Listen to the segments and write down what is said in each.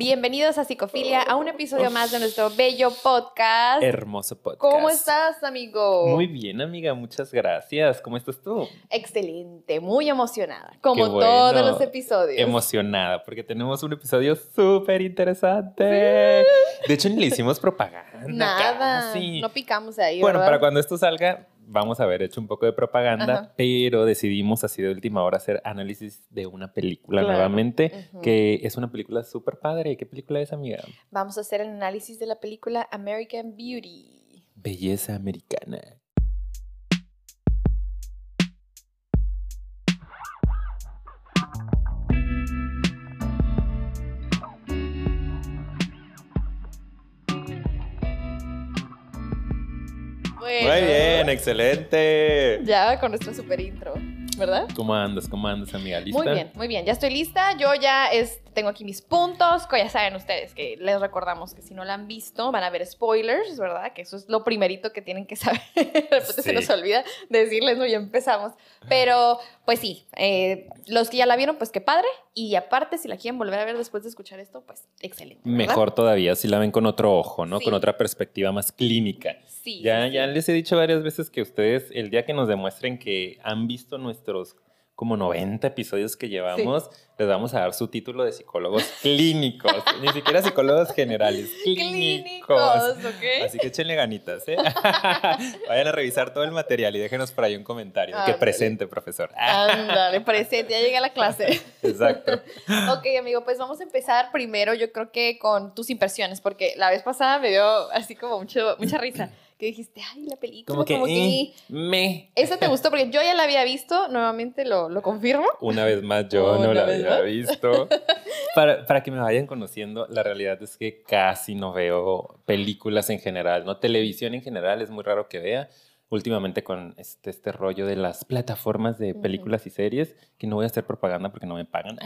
Bienvenidos a Psicofilia, a un episodio más de nuestro bello podcast. Hermoso podcast. ¿Cómo estás, amigo? Muy bien, amiga, muchas gracias. ¿Cómo estás tú? Excelente, muy emocionada, como bueno. todos los episodios. Emocionada, porque tenemos un episodio súper interesante. De hecho, ni le hicimos propaganda. Nada, casi. no picamos ahí, Bueno, ¿verdad? para cuando esto salga, vamos a haber hecho un poco de propaganda, Ajá. pero decidimos así de última hora hacer análisis de una película Claro. nuevamente, que es una película súper padre. ¿Qué película es, amiga? Vamos a hacer el análisis de la película American Beauty. Belleza americana. Bueno, Muy bien, excelente. Ya con nuestro super intro, ¿verdad? ¿Cómo andas? ¿Cómo andas, amiga? ¿Lista? Muy bien, muy bien. Ya estoy lista. Yo ya es- tengo aquí mis puntos. que Ya saben ustedes que les recordamos que si no la han visto van a ver spoilers, ¿verdad? Que eso es lo primerito que tienen que saber. De repente se Sí. nos olvida decirles, ¿no? Ya empezamos. Pero, pues sí, eh, los que ya la vieron, pues qué padre. Y aparte, si la quieren volver a ver después de escuchar esto, pues excelente. ¿verdad? Mejor todavía si la ven con otro ojo, ¿no? Sí. Con otra perspectiva más clínica. Sí. Ya, sí, ya sí. les he dicho varias veces que ustedes, el día que nos demuestren que han visto nuestros como 90 episodios que llevamos, les vamos a dar su título de psicólogos clínicos. Ni siquiera psicólogos generales, clínicos. Clínicos, ¿ok? Así que échenle ganitas, ¿eh? Vayan a revisar todo el material y déjenos por ahí un comentario. que Ándale. presente, profesor. Ándale, presente, ya llegué a la clase. Exacto. Ok, amigo, pues vamos a empezar primero, yo creo que con tus impresiones, porque la vez pasada me dio así como mucho, mucha risa, que dijiste, ay, la película, Como que, eh, me. Esa te gustó porque yo ya la había visto, nuevamente lo, lo confirmo. Una vez más, yo no la había más. visto. Para, para que me vayan conociendo, la realidad es que casi no veo películas en general, ¿no? Televisión en general es muy raro que vea. Últimamente con este, este rollo de las plataformas de películas y series, que no voy a hacer propaganda porque no me pagan.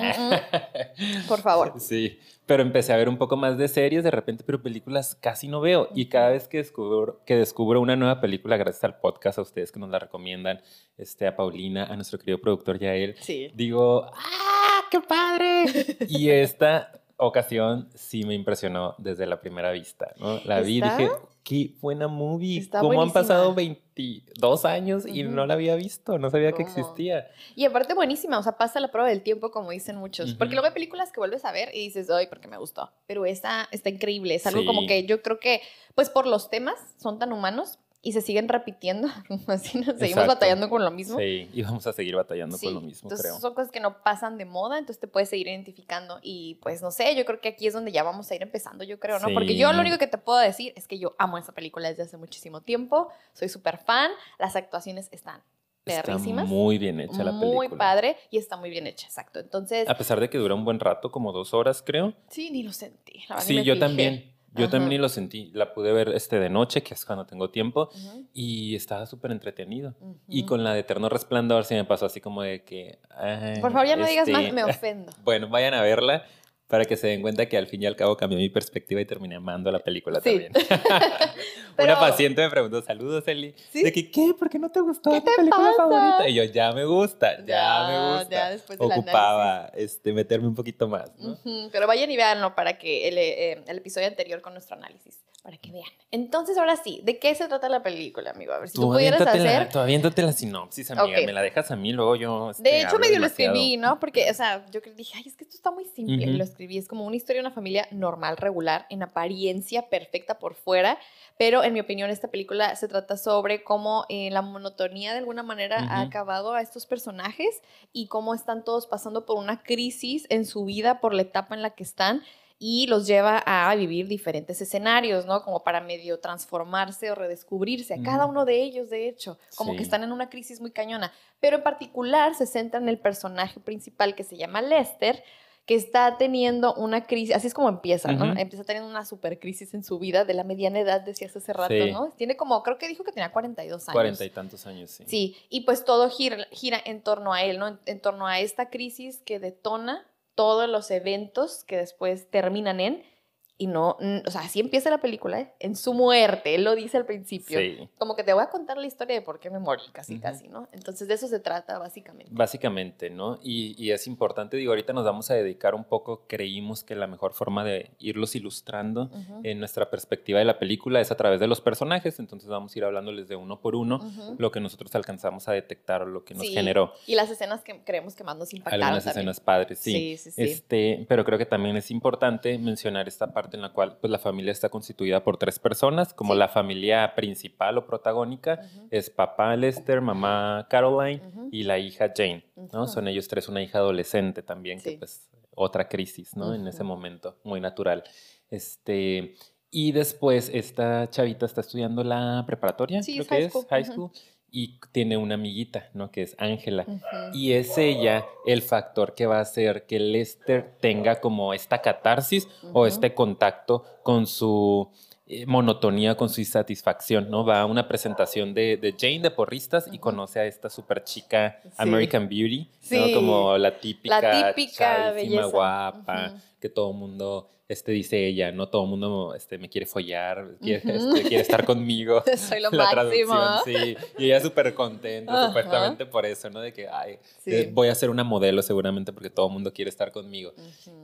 Por favor. Sí, pero empecé a ver un poco más de series de repente, pero películas casi no veo. Y cada vez que descubro, que descubro una nueva película, gracias al podcast, a ustedes que nos la recomiendan, este, a Paulina, a nuestro querido productor Yael, Sí. digo, ¡ah, qué padre! y esta ocasión sí me impresionó desde la primera vista, ¿no? La vi y dije, qué buena movie. Está ¿Cómo han pasado 22 años y no la había visto? No sabía que existía. Y aparte buenísima, o sea, pasa la prueba del tiempo, como dicen muchos. Porque luego hay películas que vuelves a ver y dices, ay, porque me gustó. Pero esta está increíble, es algo Sí. como que yo creo que, pues por los temas, son tan humanos y se siguen repitiendo, así nos seguimos Exacto. batallando con lo mismo. Sí, y vamos a seguir batallando Sí, con lo mismo, entonces creo. son cosas que no pasan de moda, entonces te puedes seguir identificando y pues no sé, yo creo que aquí es donde ya vamos a ir empezando, yo creo, ¿no? Porque yo lo Sí. único que te puedo decir es que yo amo esa película desde hace muchísimo tiempo, soy súper fan, las actuaciones están Está muy bien hecha la película. muy padre y está muy bien hecha, exacto. Entonces, A pesar de que dura un buen rato, como dos horas, creo. sí, ni lo sentí. la Sí, yo fijé. también. Yo Ajá. también lo sentí. La pude ver este de noche, que es cuando tengo tiempo, y estaba súper entretenido. Y con la de Eterno Resplandor se me pasó así como de que... ay, Por favor, ya no digas este, más, me ofendo. Bueno, vayan a verla para que se den cuenta que al fin y al cabo cambió mi perspectiva y terminé amando la película Sí. también. Pero- Una paciente me preguntó, saludos Eli, ¿Sí? de que, ¿qué? ¿Por qué no te gustó ¿Qué tu te película pasa? favorita? Y yo, ya me gusta, ya, me gusta. Ya después Ocupaba este, meterme un poquito más, ¿no? Pero vayan y véanlo para que el, eh, el episodio anterior con nuestro análisis, para que vean. Entonces, ahora sí, ¿de qué se trata la película, amigo? A ver si tú, pudieras aviéntate la- hacer. tú aviéntate la sinopsis, amiga. Ok. Me la dejas a mí, luego yo. este, De hecho, medio lo escribí, ¿no? Porque, o sea, yo dije, ay, es que esto está muy simple. Y Ujú. lo escribí. Es como una historia de una familia normal, regular, en apariencia perfecta por fuera. Pero, en mi opinión, esta película se trata sobre cómo eh, la monotonía de alguna manera ha Ujú. acabado a estos personajes y cómo están todos pasando por una crisis en su vida, por la etapa en la que están. Y los lleva a vivir diferentes escenarios, ¿no? Como para medio transformarse o redescubrirse. A cada uno de ellos, de hecho. Como que están en una crisis muy cañona pero en particular se centra en el personaje principal que se llama Lester, que está teniendo una crisis, así es como empieza, ¿no? Ujú. Empieza teniendo una super crisis en su vida de la mediana edad, decías hace rato, Sí. ¿no? Tiene como, creo que dijo que tenía 42 años. Cuarenta y tantos años, sí. Sí, y pues todo gira, gira en torno a él, ¿no? En, en torno a esta crisis que detona todos los eventos que después terminan en y no, o sea, así empieza la película, ¿eh? en su muerte, él lo dice al principio. Sí. Como que te voy a contar la historia de por qué me morí, casi, casi, ¿no? Entonces de eso se trata, básicamente. Básicamente, ¿no? Y, y, es importante, digo, ahorita nos vamos a dedicar un poco, creímos que la mejor forma de irlos ilustrando en nuestra perspectiva de la película es a través de los personajes, entonces vamos a ir hablándoles de uno por uno lo que nosotros alcanzamos a detectar o lo que nos generó. Y las escenas que creemos que más nos impactaron. Algunas escenas padres, sí. Sí, sí, Este, pero creo que también es importante mencionar esta parte en la cual pues, la familia está constituida por tres personas, como la familia principal o protagónica es papá Lester, mamá Caroline y la hija Jane, ¿no? Son ellos tres, una hija adolescente también, que pues otra crisis, ¿no? En ese momento, muy natural. Este, y después esta chavita está estudiando la preparatoria, creo que es, high school y tiene una amiguita, ¿no? Que es Ángela. Y es ella el factor que va a hacer que Lester tenga como esta catarsis o este contacto con su eh, monotonía, con su insatisfacción, ¿no? Va a una presentación de, Jane de porristas y conoce a esta super chica American Beauty, ¿no? Como la típica, la típica belleza. guapa, que todo el mundo este, dice ella, no todo el mundo este, me quiere follar, quiere, este, quiere estar conmigo. Soy lo máximo. Sí, y ella súper contenta, supuestamente por eso, ¿no? De que, ay, eh, voy a ser una modelo seguramente porque todo el mundo quiere estar conmigo.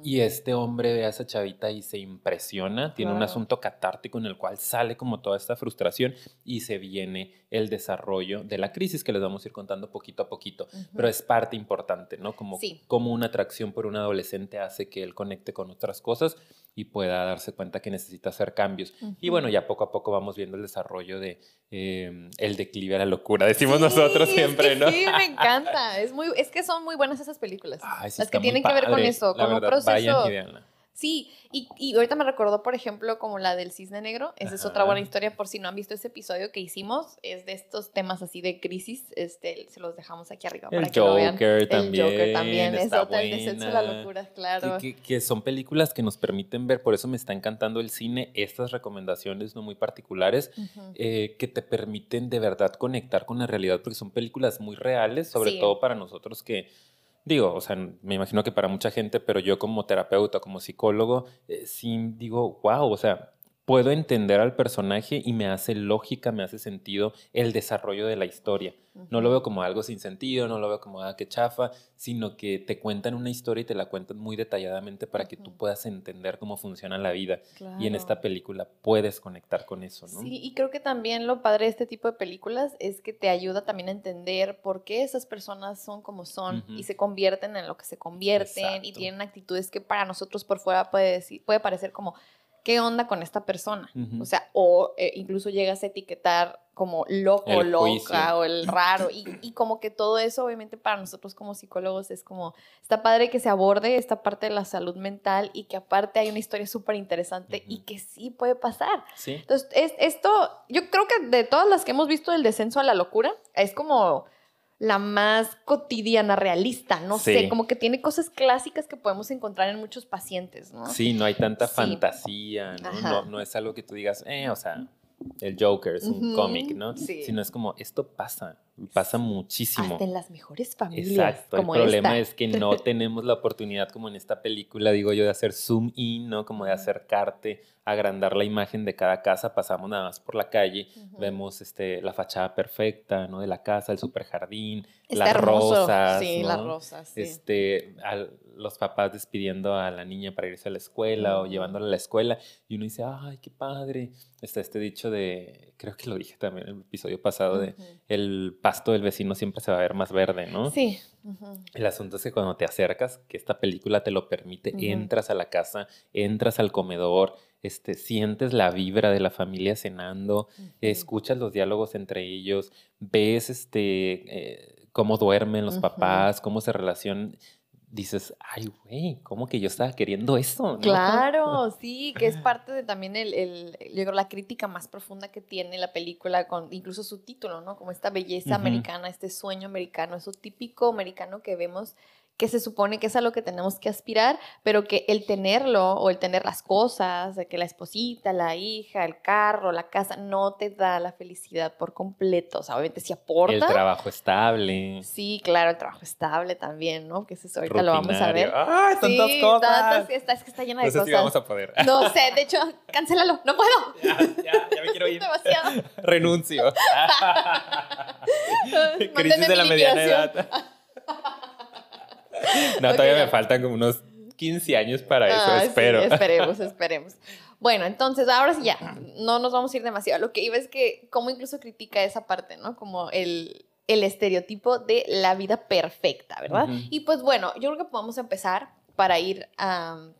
Y este hombre ve a esa chavita y se impresiona, tiene un asunto catártico en el cual sale como toda esta frustración y se viene el desarrollo de la crisis que les vamos a ir contando poquito a poquito, pero es parte importante, ¿no? Como, como una atracción por un adolescente hace que él conecte con otras cosas y pueda darse cuenta que necesita hacer cambios. Y bueno, ya poco a poco vamos viendo el desarrollo de em, el declive a la locura, decimos nosotros siempre, ¿no? Sí, me encanta. Es, muy, es que son muy buenas esas películas. las que tienen que ver con eso, con un proceso. Sí, y, y, ahorita me recordó, por ejemplo, como la del cisne negro. Esa es otra buena historia, por si no han visto ese episodio que hicimos. Es de estos temas así de crisis. Este, se los dejamos aquí arriba para que lo vean. También, el Joker también. es otra, el descenso de la locura, claro. Que, que, son películas que nos permiten ver, por eso me está encantando el cine, estas recomendaciones no muy particulares, eh, que te permiten de verdad conectar con la realidad, porque son películas muy reales, sobre todo para nosotros que digo, o sea, me imagino que para mucha gente, pero yo como terapeuta, como psicólogo, eh, sí digo, wow, o sea, puedo entender al personaje y me hace lógica, me hace sentido el desarrollo de la historia. No lo veo como algo sin sentido, no lo veo como, ah, que chafa, sino que te cuentan una historia y te la cuentan muy detalladamente para que tú puedas entender cómo funciona la vida. Y en esta película puedes conectar con eso, ¿no? Sí, y creo que también lo padre de este tipo de películas es que te ayuda también a entender por qué esas personas son como son y se convierten en lo que se convierten y tienen actitudes que para nosotros por fuera puede, decir, puede parecer como ¿qué onda con esta persona? O sea, o eh, incluso llegas a etiquetar como loco, loca o el raro. Y, como que todo eso, obviamente, para nosotros como psicólogos es como, está padre que se aborde esta parte de la salud mental y que aparte hay una historia súper interesante y que sí puede pasar. Sí. Entonces, es, esto, yo creo que de todas las que hemos visto del descenso a la locura, es como la más cotidiana, realista, no sé, como que tiene cosas clásicas que podemos encontrar en muchos pacientes, ¿no? Sí, no hay tanta fantasía, ¿no? ¿no? ¿no? es algo que tú digas, eh, o sea, el Joker es un cómic, ¿no? Sí. Sino es como, esto pasa, pasa muchísimo. Hasta en las mejores familias. Exacto. el problema es que no tenemos la oportunidad, como en esta película, digo yo, de hacer zoom in, ¿no? Como de acercarte, agrandar la imagen de cada casa. Pasamos nada más por la calle, vemos este, la fachada perfecta, ¿no? De la casa, el super jardín, las rosas. Sí, las rosas. Este, los papás despidiendo a la niña para irse a la escuela o llevándola a la escuela. Y uno dice, ay, qué padre. Está este dicho de, creo que lo dije también en el episodio pasado, de el pasto del vecino siempre se va a ver más verde, ¿no? Sí. El asunto es que cuando te acercas, que esta película te lo permite, entras a la casa, entras al comedor, este, sientes la vibra de la familia cenando, escuchas los diálogos entre ellos, ves este, eh, cómo duermen los papás, cómo se relacionan dices, ay, güey, ¿cómo que yo estaba queriendo eso? Claro, sí, que es parte de también el, el, yo creo, la crítica más profunda que tiene la película, con incluso su título, ¿no? Como esta belleza americana, este sueño americano, eso típico americano que vemos que se supone que es a lo que tenemos que aspirar, pero que el tenerlo o el tener las cosas, de que la esposita, la hija, el carro, la casa, no te da la felicidad por completo. O sea, obviamente sí aporta. El trabajo estable. Sí, claro, el trabajo estble también, ¿no? Que eso ahorita lo vamos a ver. ¡Ay, tantas sí, cosas! tantas- está, es que está llena de no sé cosas. si vamos a poder. No sé, de hecho, cancélalo, no puedo. ya, ya, ya me quiero ir. Demasiado. Renuncio. Crisis de la mi mediana edad. no, todavía ya. me faltan como unos 15 años para eso, Ah, sí, espero. esperemos, esperemos. Bueno, entonces ahora sí ya, no nos vamos a ir demasiado. Lo que iba es que, como incluso critica esa parte, ¿no? Como el, el estereotipo de la vida perfecta, ¿verdad? Ujú. Y pues bueno, yo creo que podemos empezar para ir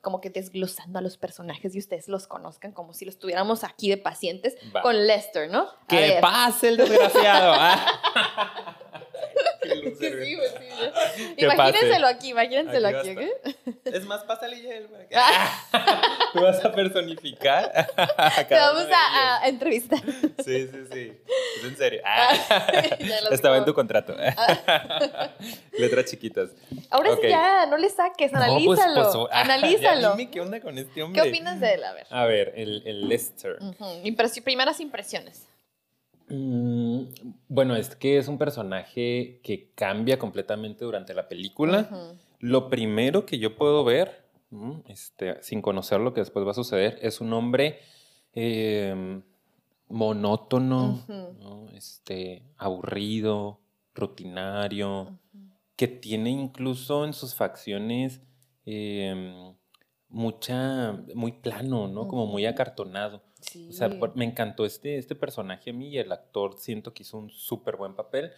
como que desglosando a los personajes y ustedes los conozcan como si los tuviéramos aquí de pacientes Va. con Lester, ¿no? A ¡Que ver. pase el desgraciado! Ah. Que sí, sí, Imagínenselo aquí, imagínenselo Aquí aquí, ¿ok? Es más, pásale ya que- Tú vas a personificar. a Te vamos a, a entrevistar. Sí, sí, sí. Es en serio. Los Estaba en tu contrato. Letras chiquitas. Ahora Ok. sí ya, no le saques, No, pues, analízalo. pues, oh, ah, analízalo. ya dime qué onda con este hombre. ¿Qué opinas de él? A ver. A ver, el, el Lester. Impresi- primeras impresiones. Mm, bueno, es que es un personaje que cambia completamente durante la película. Lo primero que yo puedo ver, mm, este, sin conocer lo que después va a suceder, es un hombre eh, monótono, este, aburrido, rutinario, que tiene incluso en sus facciones eh, mucha, muy plano, ¿no? Como muy acartonado. Sí. O sea, por- me encantó este, este personaje a mí y el actor siento que hizo un súper buen papel.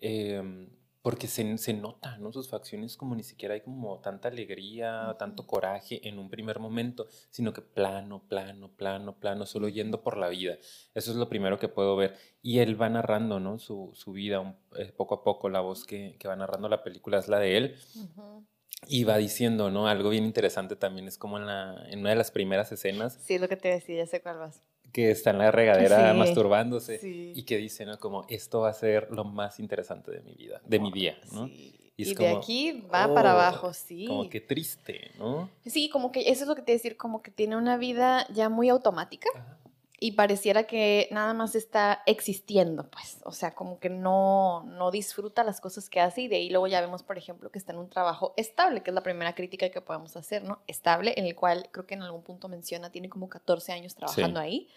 eh, porque se, se nota, ¿no? Sus facciones como ni siquiera hay como tanta alegría, tanto coraje en un primer momento, sino que plano, plano, plano, plano, solo yendo por la vida. Eso es lo primero que puedo ver. Y él va narrando, ¿no? Su, su vida un- eh, poco a poco. La voz que, que va narrando la película es la de él. Ujú. Y va diciendo, ¿no? Algo bien interesante también es como en, la, en una de las primeras escenas Sí, es lo que te decía, ya sé cuál vas. que está en la regadera Sí, masturbándose sí. y que dice, ¿no? Como esto va a ser lo más interesante de mi vida, de mi día, ¿no? Sí. Y de aquí va para oh, abajo, sí. Como que triste, ¿no? Sí, como que eso es lo que te iba a decir, como que tiene una vida ya muy automática Ajá. Y pareciera que nada más está existiendo, pues. O sea, como que no, no disfruta las cosas que hace y de ahí luego ya vemos, por ejemplo, que está en un trabajo estable, que es la primera crítica que podemos hacer, ¿no? Estable, en el cual creo que en algún punto menciona, tiene como 14 años trabajando ahí.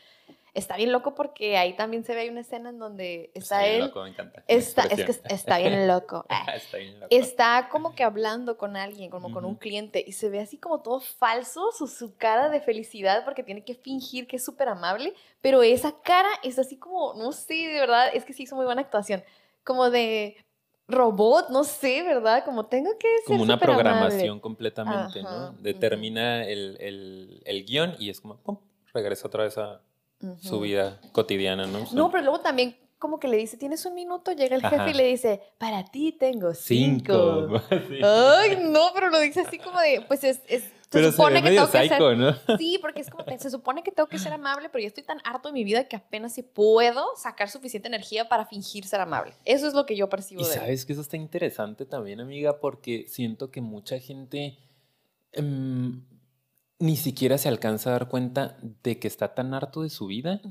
Está bien loco porque ahí también se ve una escena en donde está bien él. loco, me encanta. Está, es que está bien loco. Ah. está bien loco. Está como que hablando con alguien, como con un cliente, y se ve así como todo falso, su, su cara de felicidad, porque tiene que fingir que es súper amable, pero esa cara es así como, no sé, de verdad, es que sí hizo muy buena actuación, como de robot, no sé, ¿verdad? Como tengo que ser como una programación completamente, Ajá, ¿no? Determina el, el, el guion y es como, pum, regresa otra vez a su vida cotidiana, ¿no? No, pero luego también como que le dice, tienes un minuto, llega el jefe Ajá. y le dice, para ti tengo cinco. Cinco. Sí. Ay, no, pero lo dice así como de, pues es, es se pero se supone que tengo que ser ¿no? Sí, porque es como, se supone que tengo que ser amable, pero yo estoy tan harto de mi vida que apenas si puedo sacar suficiente energía para fingir ser amable. Eso es lo que yo percibo Y de él. sabes que eso está interesante también, amiga, porque siento que mucha gente em, ni siquiera se alcanza a dar cuenta de que está tan harto de su vida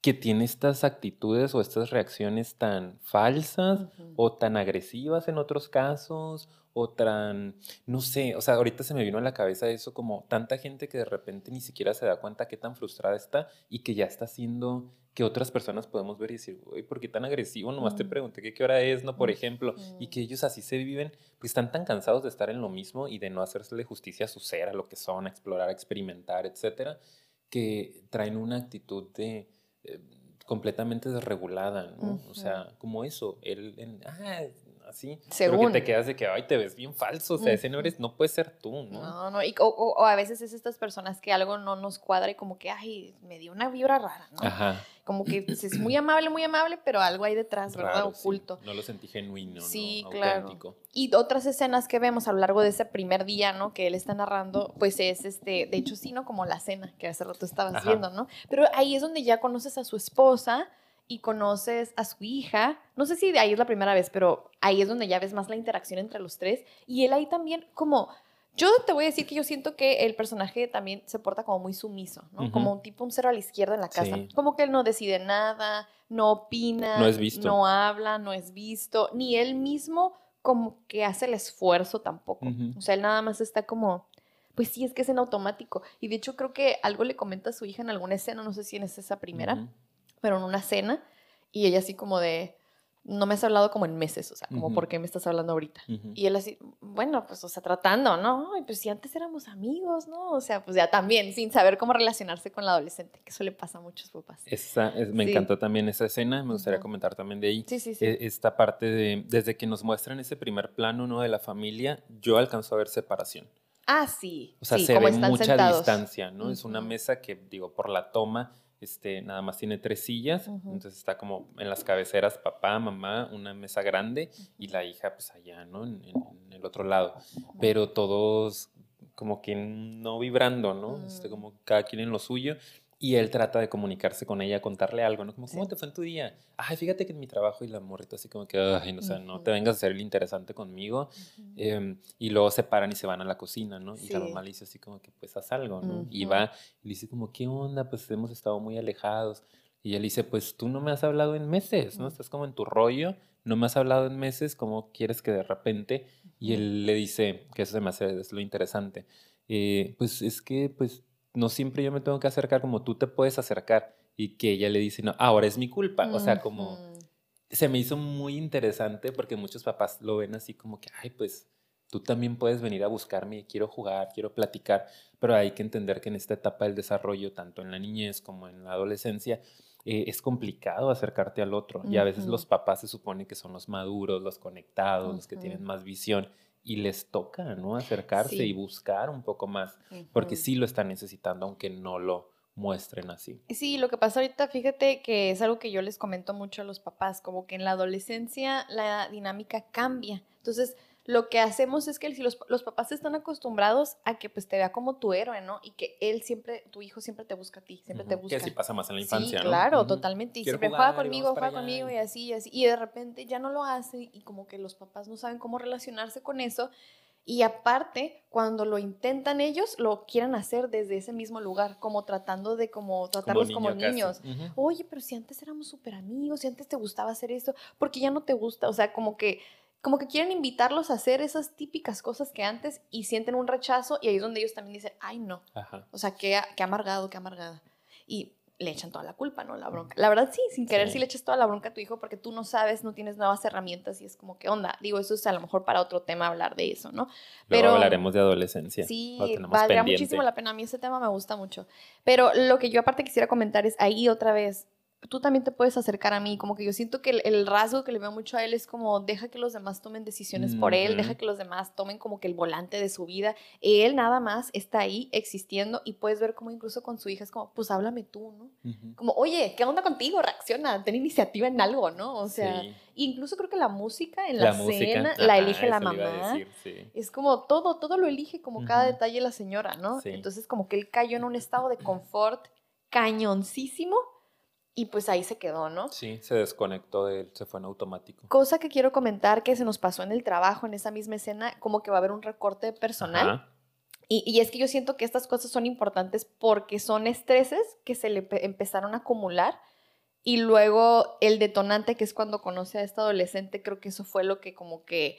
que tiene estas actitudes o estas reacciones tan falsas o tan agresivas en otros casos o tan, no sé, o sea, ahorita se me vino a la cabeza eso como tanta gente que de repente ni siquiera se da cuenta qué tan frustrada está y que ya está haciendo que otras personas podemos ver y decir, uy, ¿por qué tan agresivo? Nomás te Mm. pregunté que qué hora es, ¿no? Por Mm, ejemplo, y mm. que ellos así se viven, pues están tan cansados de estar en lo mismo y de no hacerle justicia a su ser, a lo que son, a explorar, a experimentar, etcétera, que traen una actitud de eh, completamente desregulada, ¿no? O Ujú. sea, como eso, él, en- ah, así, pero Según. que te quedas de que, ay, te ves bien falso, o sea, ese no eres, no puedes ser tú, ¿no? No, no, y, o, o- o a veces es estas personas que algo no nos cuadra y como que, ay, me dio una vibra rara, ¿no? Ajá. Como que es muy amable, muy amable, pero algo hay detrás, ¿verdad? sí. Oculto. No lo sentí genuino, Sí, ¿no? claro. Auténtico. Y otras escenas que vemos a lo largo de ese primer día, ¿no? Que él está narrando, pues es este, de hecho sí, ¿no? Como la cena que hace rato estabas Ajá. viendo, ¿no? Pero ahí es donde ya conoces a su esposa y conoces a su hija. No sé si de ahí es la primera vez, pero ahí es donde ya ves más la interacción entre los tres. Y él ahí también, como, yo te voy a decir que yo siento que el personaje también se porta como muy sumiso, ¿no? Como un tipo, un cero a la izquierda en la casa. Como que él no decide nada, no opina, no, es visto. no habla, no es visto, ni él mismo como que hace el esfuerzo tampoco. O sea, él nada más está como, pues sí, es que es en automático. Y de hecho creo que algo le comenta a su hija en alguna escena, no sé si en esa primera, pero en una cena, y ella así como de, no me has hablado como en meses, o sea, como, ¿por qué me estás hablando ahorita? Y él así, bueno, pues, o sea, tratando, ¿no? Y pues si antes éramos amigos, ¿no? O sea, pues ya también, sin saber cómo relacionarse con la adolescente, que eso le pasa a muchos papás. Esa, me encantó también esa escena, me gustaría comentar también de ahí. Sí, sí, sí. E, esta parte de, desde que nos muestran ese primer plano, ¿no? De la familia, yo alcanzo a ver separación. Ah, sí. O sea, sí, se ve mucha distancia, ¿no? Es una mesa que, digo, por la toma este, nada más tiene tres sillas, entonces está como en las cabeceras papá, mamá, una mesa grande y la hija pues allá, ¿no? En, el otro lado. Pero todos como que no vibrando, ¿no? Este, como cada quien en lo suyo y él trata de comunicarse con ella, contarle algo, ¿no? Como, ¿cómo te fue en tu día? Ay, fíjate que en mi trabajo y la morrita así como que, ay, no, o sea, no te vengas a hacer el interesante conmigo. Em, y luego se paran y se van a la cocina, ¿no? Y la mamá le dice así como que, pues haz algo, ¿no? Y va y le dice como, ¿qué onda? Pues hemos estado muy alejados. Y él dice, pues tú no me has hablado en meses, ¿no? Estás como en tu rollo, no me has hablado en meses, ¿cómo quieres que de repente? Y él le dice, que eso se me hace, es lo interesante, eh, pues es que, pues no siempre yo me tengo que acercar como tú te puedes acercar y que ella le dice, no, ahora es mi culpa. O sea, como se me hizo muy interesante porque muchos papás lo ven así como que, ay, pues tú también puedes venir a buscarme, quiero jugar, quiero platicar, pero hay que entender que en esta etapa del desarrollo, tanto en la niñez como en la adolescencia, eh, es complicado acercarte al otro. Y a veces los papás se supone que son los maduros, los conectados, los que tienen más visión y les toca, ¿no? Acercarse y buscar un poco más, porque sí lo están necesitando, aunque no lo muestren así. Sí, lo que pasa ahorita, fíjate que es algo que yo les comento mucho a los papás, como que en la adolescencia la dinámica cambia. Entonces, lo que hacemos es que si los, los, papás están acostumbrados a que pues te vea como tu héroe, ¿no? Y que él siempre, tu hijo siempre te busca a ti, siempre te busca. Que así pasa más en la infancia, sí, claro, totalmente. Y siempre juega conmigo, juega conmigo y así, y así. Y de repente ya no lo hace y como que los papás no saben cómo relacionarse con eso. Y aparte, cuando lo intentan ellos, lo quieren hacer desde ese mismo lugar, como tratando de como tratarlos como, niños. Oye, pero si antes éramos súper amigos, si antes te gustaba hacer esto, porque ya no te gusta, o sea, como que como que quieren invitarlos a hacer esas típicas cosas que antes y sienten un rechazo y ahí es donde ellos también dicen, ay no, o sea, qué, qué amargado, qué amargada. Y le echan toda la culpa, ¿no? La bronca. La verdad sí, sin querer sí. le echas toda la bronca a tu hijo porque tú no sabes, no tienes nuevas herramientas y es como, ¿qué onda? Digo, eso es a lo mejor para otro tema hablar de eso, ¿no? Pero Luego hablaremos de adolescencia. Sí, valdría muchísimo la pena. A mí ese tema me gusta mucho. Pero lo que yo aparte quisiera comentar es ahí otra vez, tú también te puedes acercar a mí, como que yo siento que el, rasgo que le veo mucho a él es como deja que los demás tomen decisiones por él, deja que los demás tomen como que el volante de su vida, él nada más está ahí existiendo y puedes ver como incluso con su hija es como, pues háblame tú, ¿no? Como, oye, ¿qué onda contigo? Reacciona, ten iniciativa en algo, ¿no? O sea, incluso creo que la música en la, cena la elige la mamá. Es como todo, todo lo elige como cada detalle la señora, ¿no? Entonces como que él cayó en un estado de confort cañoncísimo y pues ahí se quedó, ¿no? Sí, se desconectó de él, se fue en automático. Cosa que quiero comentar que se nos pasó en el trabajo, en esa misma escena, como que va a haber un recorte personal. Y, y, es que yo siento que estas cosas son importantes porque son estreses que se le empezaron a acumular y luego el detonante que es cuando conoce a esta adolescente, creo que eso fue lo que como que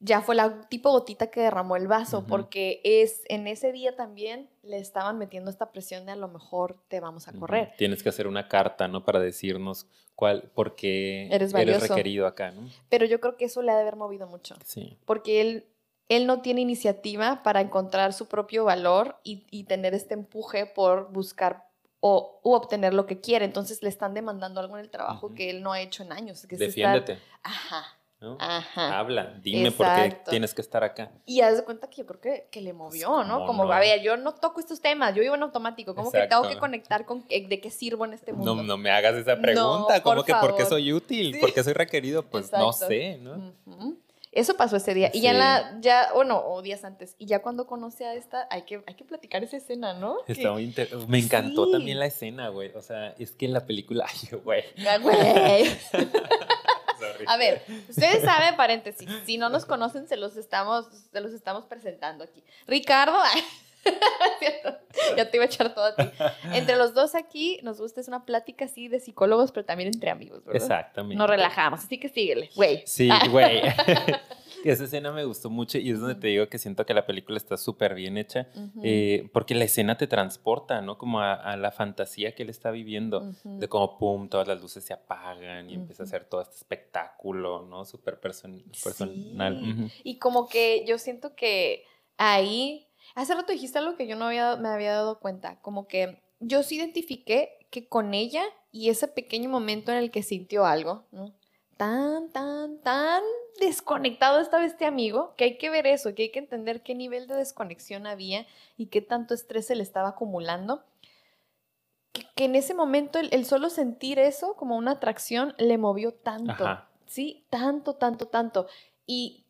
ya fue la tipo gotita que derramó el vaso, porque es en ese día también le estaban metiendo esta presión de a lo mejor te vamos a correr. Tienes que hacer una carta, ¿no? Para decirnos cuál, por qué eres, requerido acá, ¿no? Pero yo creo que eso le ha de haber movido mucho. Sí. Porque él, él no tiene iniciativa para encontrar su propio valor y, y tener este empuje por buscar o u obtener lo que quiere. Entonces le están demandando algo en el trabajo que él no ha hecho en años. Que Defiéndete. Ajá Ajá. Habla, dime por qué tienes que estar acá. Y haz de cuenta que yo creo que, que le movió, ¿no? Como, a ver, yo no toco estos temas, yo vivo en automático, como que tengo que conectar con de qué sirvo en este mundo. No, no me hagas esa pregunta, como que por qué soy útil, por qué soy requerido, pues no sé, ¿no? Eso pasó ese día. Y ya, la, ya, bueno, o días antes. Y ya cuando conocí a esta, hay que, hay que platicar esa escena, ¿no? Está muy Me encantó también la escena, güey. O sea, es que en la película, ay, güey. güey. a ver, ustedes saben, paréntesis, si no nos conocen, se los estamos, se los estamos presentando aquí. Ricardo, ya te iba a echar todo a ti. Entre los dos aquí nos gusta es una plática así de psicólogos, pero también entre amigos, ¿verdad? Exactamente. Nos relajamos, así que síguele, güey. Sí, güey. esa escena me gustó mucho y es donde te digo que siento que la película está súper bien hecha, eh, porque la escena te transporta, ¿no? Como a, la fantasía que él está viviendo, de cómo, pum, todas las luces se apagan y empieza a hacer todo este espectáculo, ¿no? Súper personal. Y como que yo siento que ahí Hace rato dijiste algo que yo no había, me había dado cuenta, como que yo sí identifiqué que con ella y ese pequeño momento en el que sintió algo, ¿no? Tan, tan, tan desconectado estaba este amigo, que hay que ver eso, que hay que entender qué nivel de desconexión había y qué tanto estrés se le estaba acumulando. Que, en ese momento el, solo sentir eso como una atracción le movió tanto, ¿sí? Tanto, tanto, tanto. Y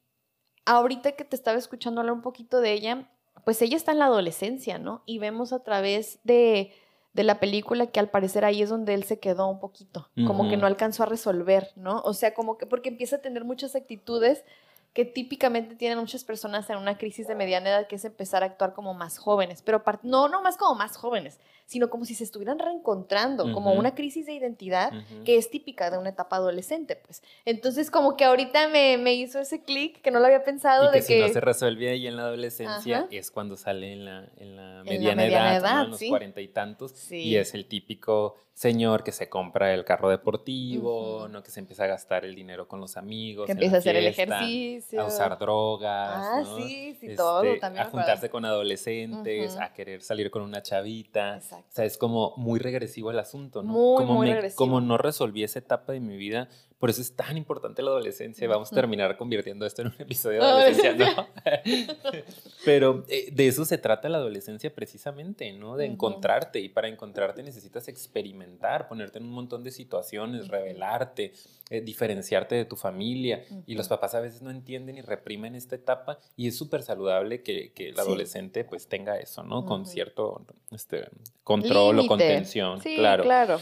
ahorita que te estaba escuchando hablar un poquito de ella, pues ella está en la adolescencia, ¿no? Y vemos a través de, de la película que al parecer ahí es donde él se quedó un poquito, como que no alcanzó a resolver, ¿no? O sea, como que porque empieza a tener muchas actitudes que típicamente tienen muchas personas en una crisis de mediana edad, que es empezar a actuar como más jóvenes, pero no, no más como más jóvenes, sino como si se estuvieran reencontrando, como una crisis de identidad que es típica de una etapa adolescente, pues. Entonces, como que ahorita me, me hizo ese clic que no lo había pensado y que de si no se resuelve ahí en la adolescencia, es cuando sale en la, en la mediana, edad, en los cuarenta y tantos, y es el típico señor que se compra el carro deportivo, ¿no? Que se empieza a gastar el dinero con los amigos. Que empieza a hacer el ejercicio. A usar drogas. Ah, sí, sí, todo este, también. A juntarse con adolescentes, a querer salir con una chavita. Exacto. O sea, es como muy regresivo el asunto, ¿no? Muy, como muy regresivo. Como no resolví esa etapa de mi vida, por eso es tan importante la adolescencia. Vamos a terminar convirtiendo esto en un episodio de adolescencia, ¿no? Pero eh, de eso se trata la adolescencia precisamente, ¿no? De encontrarte. Y para encontrarte necesitas experimentar, ponerte en un montón de situaciones, revelarte, eh, diferenciarte de tu familia. Y los papás a veces no entienden y reprimen esta etapa. Y es súper saludable que, que, el adolescente pues tenga eso, ¿no? Con cierto este, control o contención. Sí, claro. claro.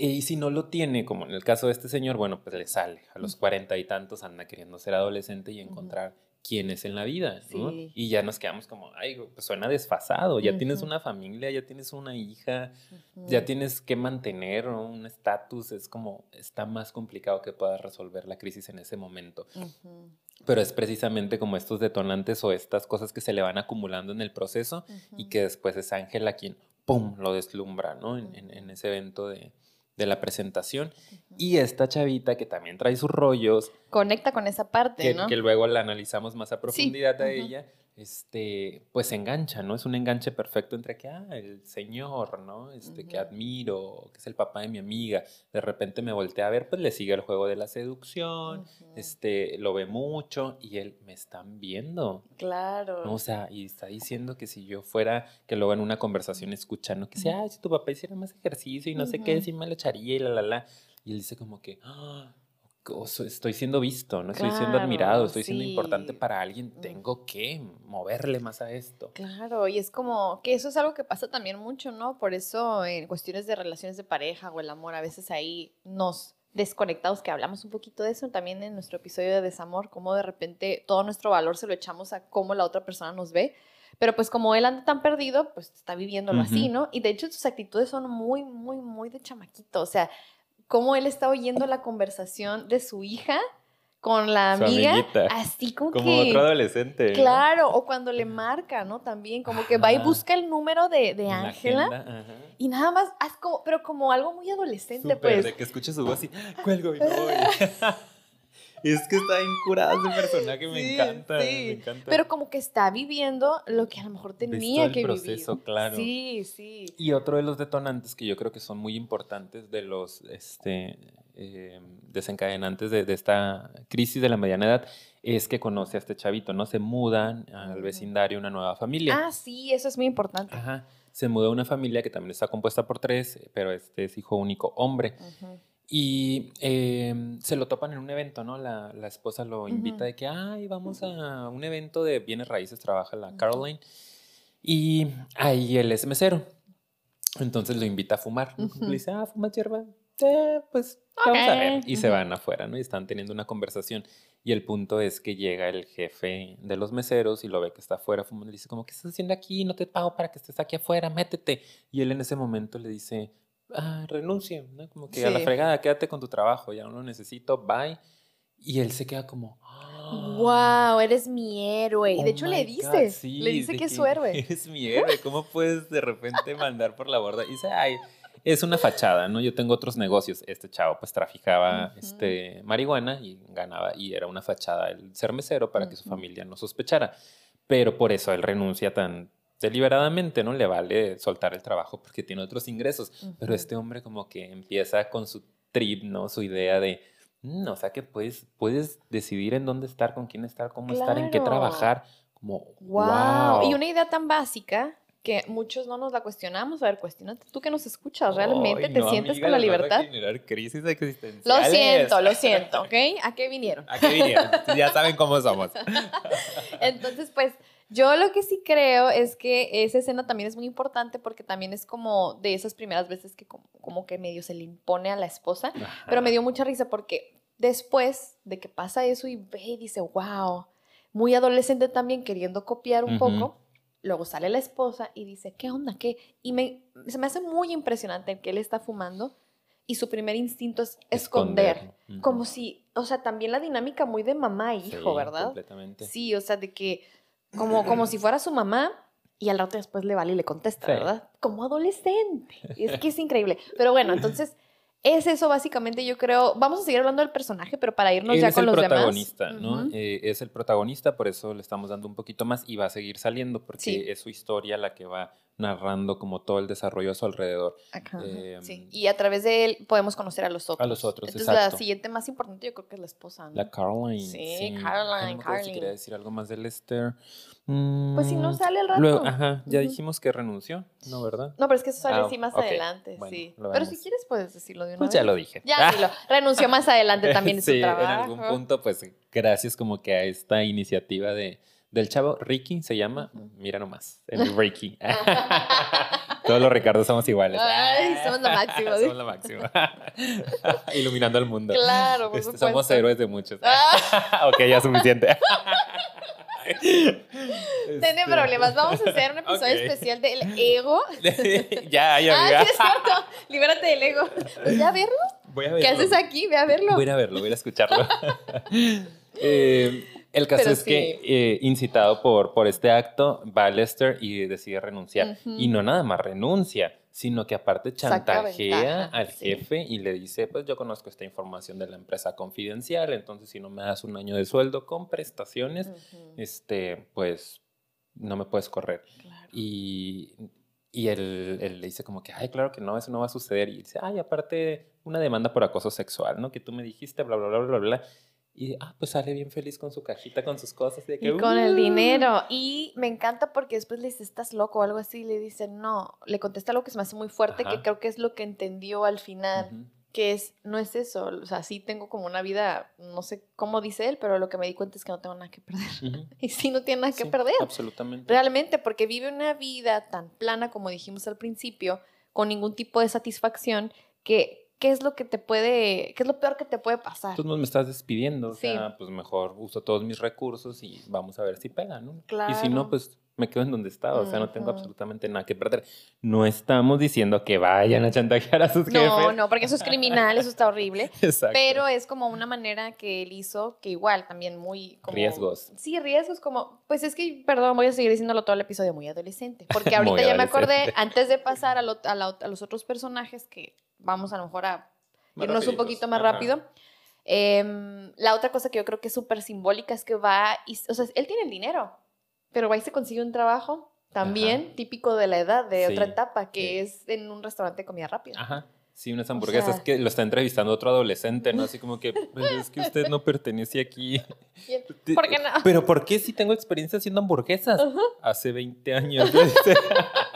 Y si no lo tiene, como en el caso de este señor, bueno, pues le sale. A los cuarenta y tantos anda queriendo ser adolescente y encontrar quién es en la vida, ¿no? Y ya nos quedamos como, ay, pues suena desfasado. Ya tienes una familia, ya tienes una hija, ya tienes que mantener un estatus. Es como, está más complicado que puedas resolver la crisis en ese momento. Pero es precisamente como estos detonantes o estas cosas que se le van acumulando en el proceso y que después es Ángela quien, ¡pum!, lo deslumbra, ¿no? en ese evento de de la presentación. Y esta chavita que también trae sus rollos. Conecta con esa parte, que, ¿no? Que luego la analizamos más a profundidad a ella este, pues engancha, ¿no? Es un enganche perfecto entre que, ah, el señor, ¿no? Este, que admiro, que es el papá de mi amiga, de repente me voltea a ver, pues le sigue el juego de la seducción, este, lo ve mucho y él, me están viendo. Claro. O sea, y está diciendo que si yo fuera, que luego en una conversación escuchando, que sea, si tu papá hiciera más ejercicio y no sé qué, si me lo echaría y la, la, la. Y él dice como que, ah, estoy siendo visto, no estoy siendo admirado, estoy siendo importante para alguien, tengo que moverle más a esto. Claro, y es como que eso es algo que pasa también mucho, ¿no? Por eso en cuestiones de relaciones de pareja o el amor, a veces ahí nos desconectados, que hablamos un poquito de eso también en nuestro episodio de desamor, cómo de repente todo nuestro valor se lo echamos a cómo la otra persona nos ve. Pero pues como él anda tan perdido, pues está viviéndolo así, ¿no? Y de hecho sus actitudes son muy, muy, muy de chamaquito. O sea, cómo él está oyendo la conversación de su hija con la amiga, así como, como otro adolescente. Claro, o cuando le marca, ¿no? También, como que va y busca el número de, de Ángela y nada más, como, pero como algo muy adolescente, pues. De que escuche su voz y cuelgo y no voy. Es que está incurado ese personaje, me encanta, me encanta. Pero como que está viviendo lo que a lo mejor tenía el que proceso, claro. Sí, sí. Y otro de los detonantes que yo creo que son muy importantes de los este, eh, desencadenantes de, esta crisis de la mediana edad es que conoce a este chavito, ¿no? Se mudan al vecindario una nueva familia. Ah, sí, eso es muy importante. Ajá. Se muda a una familia que también está compuesta por tres, pero este es hijo único hombre. Ajá. Y em, se lo topan en un evento, ¿no? La, la esposa lo invita de que, ay, vamos a un evento de bienes raíces, trabaja la Caroline. Y ahí él es mesero. Entonces lo invita a fumar. Le dice, ah, fuma hierba. Eh, pues vamos a ver. Y se van afuera, ¿no? Y están teniendo una conversación. Y el punto es que llega el jefe de los meseros y lo ve que está afuera fumando. Le dice, como, ¿qué estás haciendo aquí? No te pago para que estés aquí afuera, métete. Y él en ese momento le dice, ah, renuncie, ¿no? Como que a la fregada, quédate con tu trabajo, ya no lo necesito, bye. Y él se queda como, wow, eres mi héroe. y de hecho le dice, le dice que es su héroe. Eres mi héroe, ¿cómo puedes de repente mandar por la borda? Y dice, ay, es una fachada, ¿no? Yo tengo otros negocios. Este chavo pues traficaba este, marihuana y ganaba, y era una fachada el ser mesero para que su familia no sospechara. Pero por eso él renuncia tan deliberadamente, ¿no? Le vale soltar el trabajo porque tiene otros ingresos. Pero este hombre como que empieza con su trip, ¿no? Su idea de Mm, o sea que puedes, puedes decidir en dónde estar, con quién estar, cómo estar, en qué trabajar. Como, wow. Y una idea tan básica que muchos no nos la cuestionamos. A ver, cuestionate tú que nos escuchas. ¿Realmente te sientes con la libertad? crisis existenciales. Lo siento, lo siento, ¿ok? ¿A qué vinieron? ¿A qué vinieron? ya saben cómo somos. Entonces, pues, yo lo que sí creo es que esa escena también es muy importante porque también es como de esas primeras veces que como, que medio se le impone a la esposa, pero me dio mucha risa porque después de que pasa eso y ve y dice, wow, muy adolescente también queriendo copiar un poco, luego sale la esposa y dice, ¿qué onda? ¿Qué? Y me, se me hace muy impresionante que él está fumando y su primer instinto es esconder, como si, o sea, también la dinámica muy de mamá e hijo, ¿verdad? Completamente. Sí, o sea, de que como, como si fuera su mamá y al rato después le vale y le contesta, ¿verdad? Como adolescente. Es que es increíble. Pero bueno, entonces es eso básicamente, yo creo. Vamos a seguir hablando del personaje, pero para irnos ya con los demás. Es el protagonista, ¿no? Eh, es el protagonista, por eso le estamos dando un poquito más y va a seguir saliendo porque es su historia la que va narrando como todo el desarrollo a su alrededor. Em, sí. Y a través de él podemos conocer a los otros. A los otros, Entonces, la siguiente más importante yo creo que es la esposa. La Caroline. Sí, Caroline, Caroline. Si quería decir algo más de Lester. pues si no mm, sale al rato. Luego, ajá, ya dijimos que renunció, ¿no, verdad? No, pero es que eso sale ah, así más adelante, sí. Pero si quieres puedes decirlo de una Pues ya lo dije. Ya dilo. Renunció más adelante también en su trabajo. en algún punto, pues gracias como que a esta iniciativa de del chavo Ricky se llama, mira nomás, el Ricky. Todos los Ricardos somos iguales. Ay, somos lo máximo. somos lo máximo. Iluminando al mundo. Claro, por este, Somos héroes de muchos. Ah. ok, ya suficiente. Tiene este. problemas. Vamos a hacer un episodio especial del ego. ya, ya, Ah, sí, es cierto. Libérate del ego. ¿Voy a verlo? Voy a verlo. ¿Qué haces aquí? Ve a verlo. Voy a verlo, voy a escucharlo. eh, el caso es que, eh, incitado por, por este acto, va a Lester y decide renunciar. Y no nada más renuncia, sino que aparte chantajea al jefe y le dice, pues yo conozco esta información de la empresa confidencial, entonces si no me das un año de sueldo con prestaciones, este, pues no me puedes correr. Y, y él, él, le dice como que, ay, claro que no, eso no va a suceder. Y dice, ay, aparte una demanda por acoso sexual, ¿no? Que tú me dijiste, bla, bla, bla, bla, bla. Y ah, pues sale bien feliz con su cajita, con sus cosas. De que, y con el dinero. Y me encanta porque después le dice, estás loco o algo así. Y le dice, no. Le contesta algo que se me hace muy fuerte, que creo que es lo que entendió al final. Que es, no es eso. O sea, sí tengo como una vida, no sé cómo dice él, pero lo que me di cuenta es que no tengo nada que perder. y sí, no tiene nada que perder. Absolutamente. Realmente, porque vive una vida tan plana como dijimos al principio, con ningún tipo de satisfacción, que ¿qué es lo que te puede, qué es lo peor que te puede pasar? Tú no me estás despidiendo, o sea, pues mejor uso todos mis recursos y vamos a ver si pega, ¿no? Claro. Y si no, pues me quedo en donde estaba, o sea, no tengo absolutamente nada que perder. No estamos diciendo que vayan a chantajear a sus jefes. No, no, porque eso es criminal, eso está horrible. Exacto. Pero es como una manera que él hizo, que igual también muy... riesgos. Sí, riesgos como, pues es que, perdón, voy a seguir diciéndolo todo el episodio, muy adolescente. Porque ahorita ya me acordé, antes de pasar a, a los otros personajes que vamos a lo mejor a irnos un poquito más rápido. Em, la otra cosa que yo creo que es súper simbólica es que va, y, o sea, él tiene el dinero, pero va y se consigue un trabajo también típico de la edad, de otra etapa, que es en un restaurante de comida rápida. Ajá. Sí, unas hamburguesas que lo está entrevistando otro adolescente, ¿no? Así como que, pues, es que usted no pertenece aquí. ¿Por qué no? Pero ¿por qué si tengo experiencia haciendo hamburguesas? Hace 20 años.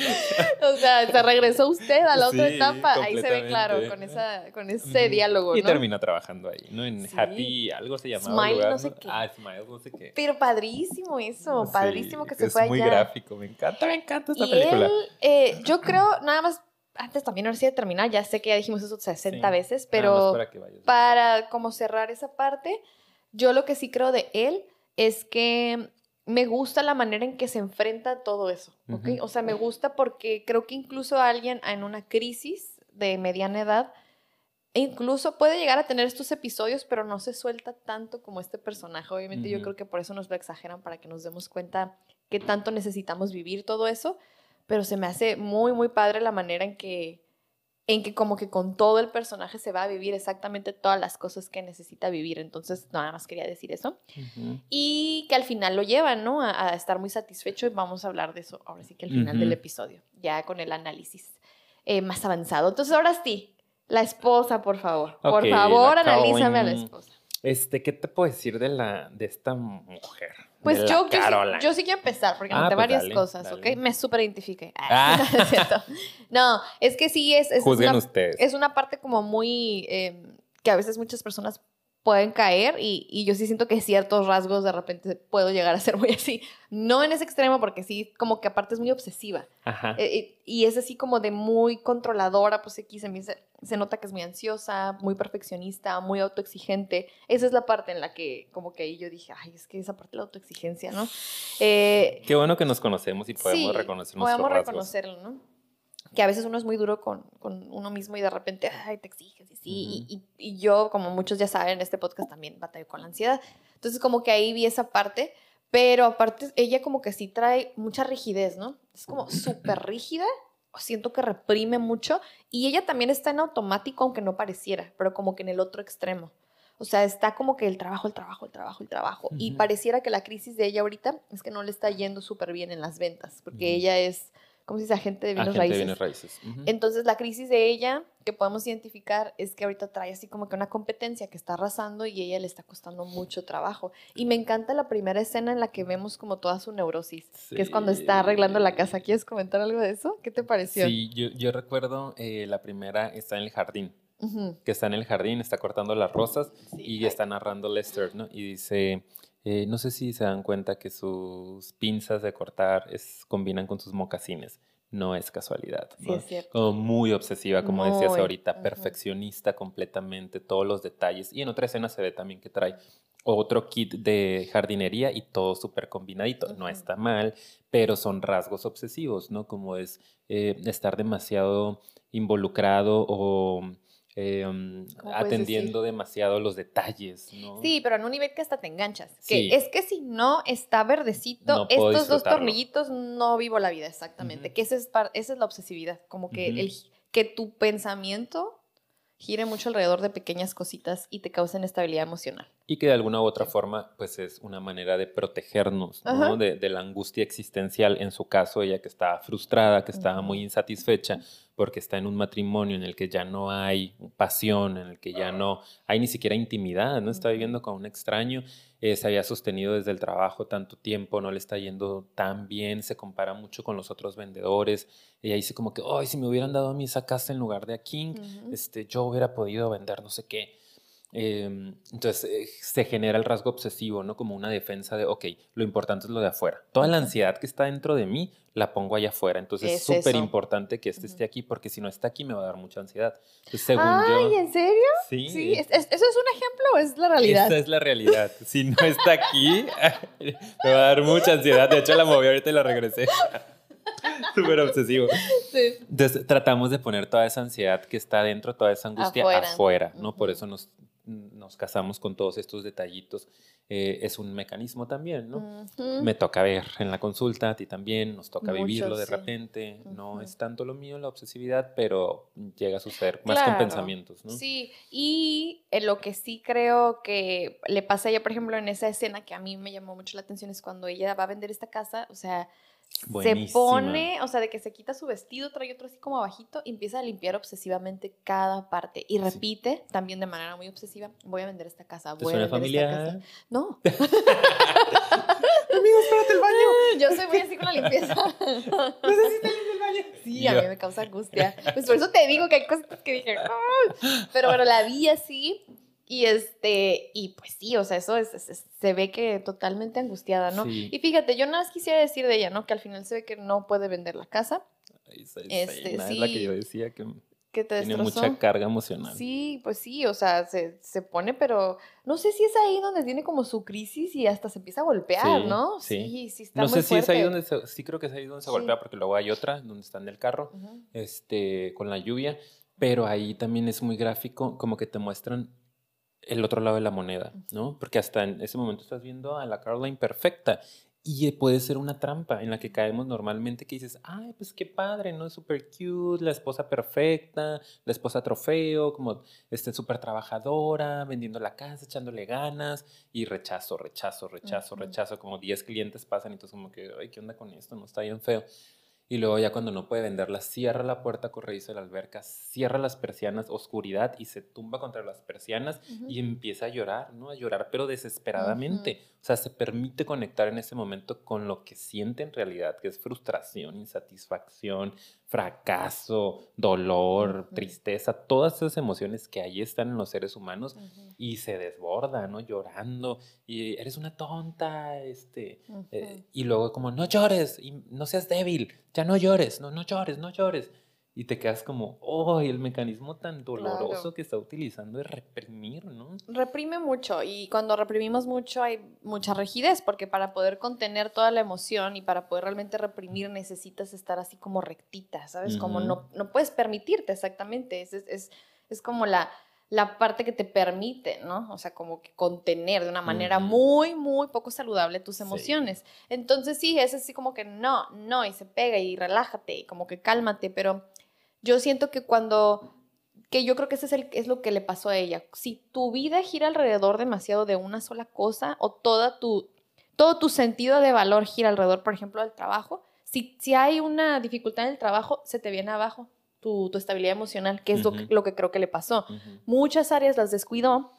o sea, se regresó usted a la otra etapa. Ahí se ve claro, con, esa, con ese diálogo. Y termina trabajando ahí, ¿no? En Happy, algo se llamaba. Smile, no sé qué. Ah, Smile, no sé qué. Pero padrísimo eso, padrísimo que se fue allá. Es muy gráfico, me encanta, me encanta esta película. eh, yo creo, nada más antes también ahora sí de terminar, ya sé que ya dijimos eso 60 veces, pero para, para, como cerrar esa parte, yo lo que sí creo de él es que me gusta la manera en que se enfrenta todo eso, ¿ok? O sea, me gusta porque creo que incluso alguien en una crisis de mediana edad, incluso puede llegar a tener estos episodios, pero no se suelta tanto como este personaje. Obviamente yo creo que por eso nos lo exageran, para que nos demos cuenta qué tanto necesitamos vivir todo eso, pero se me hace muy, muy padre la manera en que en que como que con todo el personaje se va a vivir exactamente todas las cosas que necesita vivir. Entonces, nada más quería decir eso. Y que al final lo lleva, ¿no? A, estar muy satisfecho y vamos a hablar de eso ahora sí que al final del episodio, ya con el análisis eh, más avanzado. Entonces, ahora sí, la esposa, por favor. por favor, analízame a la esposa. Este, ¿qué te puedo decir de la de esta mujer? Pues yo, yo, sí quiero empezar, porque ah, noté pues varias cosas, ¿ok? Me súper identifique. Ah. no, es que sí es... es Juzguen una, ustedes. Es una parte como muy... Em, que a veces muchas personas pueden caer y, y, yo sí siento que ciertos rasgos de repente puedo llegar a ser muy así. No en ese extremo porque sí, como que aparte es muy obsesiva. Ajá. Eh, y es así como de muy controladora, pues aquí se, se, nota que es muy ansiosa, muy perfeccionista, muy autoexigente. Esa es la parte en la que como que ahí yo dije, ay, es que esa parte de la autoexigencia, ¿no? Eh, Qué bueno que nos conocemos y podemos reconocer nuestros podemos reconocerlo, ¿no? Que a veces uno es muy duro con, con uno mismo y de repente, ay, te exiges y sí. y, y, yo, como muchos ya saben, en este podcast también batallo con la ansiedad. Entonces, como que ahí vi esa parte, pero aparte, ella como que sí trae mucha rigidez, ¿no? Es como súper rígida, siento que reprime mucho y ella también está en automático, aunque no pareciera, pero como que en el otro extremo. O sea, está como que el trabajo, el trabajo, el trabajo, el trabajo. Y pareciera que la crisis de ella ahorita es que no le está yendo súper bien en las ventas, porque ella es ¿cómo se dice? Agente de bienes raíces. Entonces, la crisis de ella que podemos identificar es que ahorita trae así como que una competencia que está arrasando y ella le está costando mucho trabajo. Y me encanta la primera escena en la que vemos como toda su neurosis, que es cuando está arreglando la casa. ¿Quieres comentar algo de eso? ¿Qué te pareció? Sí, yo, yo recuerdo eh, la primera está en el jardín. que está en el jardín, está cortando las rosas y está narrando Lester, ¿no? Y dice, eh, no sé si se dan cuenta que sus pinzas de cortar es, combinan con sus mocasines. No es casualidad. Sí, es cierto. Como muy obsesiva, como decías ahorita, perfeccionista completamente, todos los detalles. Y en otra escena se ve también que trae otro kit de jardinería y todo súper combinadito. No está mal, pero son rasgos obsesivos, ¿no? Como es eh, estar demasiado involucrado o Em, atendiendo demasiado los detalles, ¿no? Sí, pero en un nivel que hasta te enganchas. Que es que si no está verdecito, estos dos tornillitos no vivo la vida exactamente. Que esa es, esa es la obsesividad, como que, el, que tu pensamiento gire mucho alrededor de pequeñas cositas y te causen estabilidad emocional. Y que de alguna u otra forma, pues es una manera de protegernos, ¿no? De, la angustia existencial. En su caso, ella que estaba frustrada, que estaba muy insatisfecha, porque está en un matrimonio en el que ya no hay pasión, en el que ya no hay ni siquiera intimidad, ¿no? Está viviendo con un extraño eh, se había sostenido desde el trabajo tanto tiempo, no le está yendo tan bien, se compara mucho con los otros vendedores. Ella dice como que, ay, si me hubieran dado a mí esa casa en lugar de a King, este, yo hubiera podido vender no sé qué. Em, entonces eh, se genera el rasgo obsesivo, ¿no? Como una defensa de, ok, lo importante es lo de afuera. Toda la ansiedad que está dentro de mí la pongo allá afuera. Entonces es súper importante que este esté aquí porque si no está aquí me va a dar mucha ansiedad. según Ay, ¿en serio? Sí. ¿Eso es un ejemplo o es la realidad? Esa es la realidad. Si no está aquí, me va a dar mucha ansiedad. De hecho, la moví ahorita y la regresé. Súper obsesivo. Sí. Entonces tratamos de poner toda esa ansiedad que está dentro, toda esa angustia afuera, ¿no? Por eso nos nos casamos con todos estos detallitos, eh, es un mecanismo también, ¿no? Me toca ver en la consulta, a ti también, nos toca vivirlo de repente, no es tanto lo mío la obsesividad, pero llega a suceder más con pensamientos, ¿no? Sí, y lo que sí creo que le pasa a ella, por ejemplo, en esa escena que a mí me llamó mucho la atención es cuando ella va a vender esta casa, o sea, se pone, o sea, de que se quita su vestido, trae otro así como abajito y empieza a limpiar obsesivamente cada parte. Y repite también de manera muy obsesiva, voy a vender esta casa, voy a vender esta casa. No. Amigo, espérate el baño. Yo soy muy así con la limpieza. Necesito el baño. Sí, a mí me causa angustia. Pues por eso te digo que hay cosas que dije, "Ay". pero bueno, la vi así y este, y pues sí, o sea, eso es, es- se ve que totalmente angustiada, ¿no? Sí. Y fíjate, yo nada más quisiera decir de ella, ¿no? Que al final se ve que no puede vender la casa, Esa Este, escena es la que sí. yo decía que que te tiene destrozó. mucha carga emocional. Sí, pues sí, o sea, se, se pone, pero no sé si es ahí donde tiene como su crisis y hasta se empieza a golpear, Sí, ¿no? sí. Sí, sí, está No muy sé si es ahí donde se, sí creo que es ahí donde se Sí. golpea porque luego hay otra donde está en el carro, Ujú. este, con la lluvia, pero ahí también es muy gráfico, como que te muestran el otro lado de la moneda, ¿no? Porque hasta en ese momento estás viendo a la Caroline perfecta y eh, puede ser una trampa en la que caemos normalmente que dices, ay, pues qué padre, ¿no? Es súper cute, la esposa perfecta, la esposa trofeo, como este, súper trabajadora, vendiendo la casa, echándole ganas y rechazo, rechazo, rechazo, Ujú. rechazo, como 10 clientes pasan y entonces como que, ay, ¿qué onda con esto? No está bien feo. Y luego ya cuando no puede venderla, cierra la puerta corrediza de la alberca, cierra las persianas, oscuridad y se tumba contra las persianas y empieza a llorar, ¿no? A llorar, pero desesperadamente. O sea, se permite conectar en ese momento con lo que siente en realidad, que es frustración, insatisfacción, fracaso, dolor, tristeza, todas esas emociones que ahí están en los seres humanos y se desborda, ¿no? Llorando y eres una tonta, este, eh, y luego como, no llores, y no seas débil, ya no llores, no, no llores, no llores. Y te quedas como, oh, el mecanismo tan doloroso Claro. que está utilizando es reprimir, ¿no? reprime mucho y cuando reprimimos mucho hay mucha rigidez porque para poder contener toda la emoción y para poder realmente reprimir necesitas estar así como rectita, ¿sabes? Como no, no puedes permitirte exactamente, es, es, es, es como la, la parte que te permite, ¿no? O sea, como que contener de una manera muy, muy poco saludable tus Sí. emociones. Entonces sí, es así como que no, no, y se pega y relájate, y como que cálmate, pero yo siento que cuando que yo creo que ese es, el, es lo que le pasó a ella. Si tu vida gira alrededor demasiado de una sola cosa o toda tu, todo tu sentido de valor gira alrededor, por ejemplo, del trabajo, si, si hay una dificultad en el trabajo, se te viene abajo tu, tu estabilidad emocional, que es lo, que, Ujú. lo que creo que le pasó. Muchas áreas las descuidó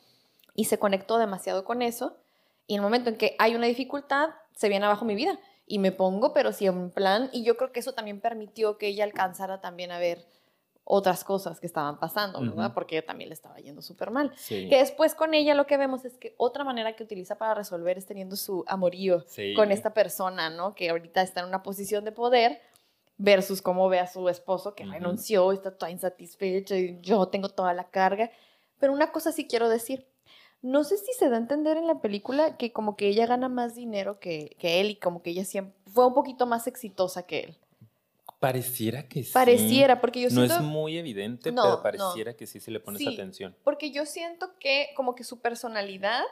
y se conectó demasiado con eso. Y en el momento en que hay una dificultad, se viene abajo mi vida. Y me pongo, pero sí en plan. Y yo creo que eso también permitió que ella alcanzara también a ver otras cosas que estaban pasando, ¿verdad? Ujú. Porque ella también le estaba yendo súper mal. Sí. Que después con ella lo que vemos es que otra manera que utiliza para resolver es teniendo su amorío Sí. con esta persona, ¿no? Que ahorita está en una posición de poder versus cómo ve a su esposo que Ujú. renunció, está toda insatisfecha y yo tengo toda la carga. Pero una cosa sí quiero decir. No sé si se da a entender en la película que como que ella gana más dinero que, que él y como que ella siempre fue un poquito más exitosa que él. Pareciera que sí. Pareciera, porque yo No siento... es muy evidente, No, pero no. pareciera que sí si le pones Sí. atención. Porque yo siento que como que su personalidad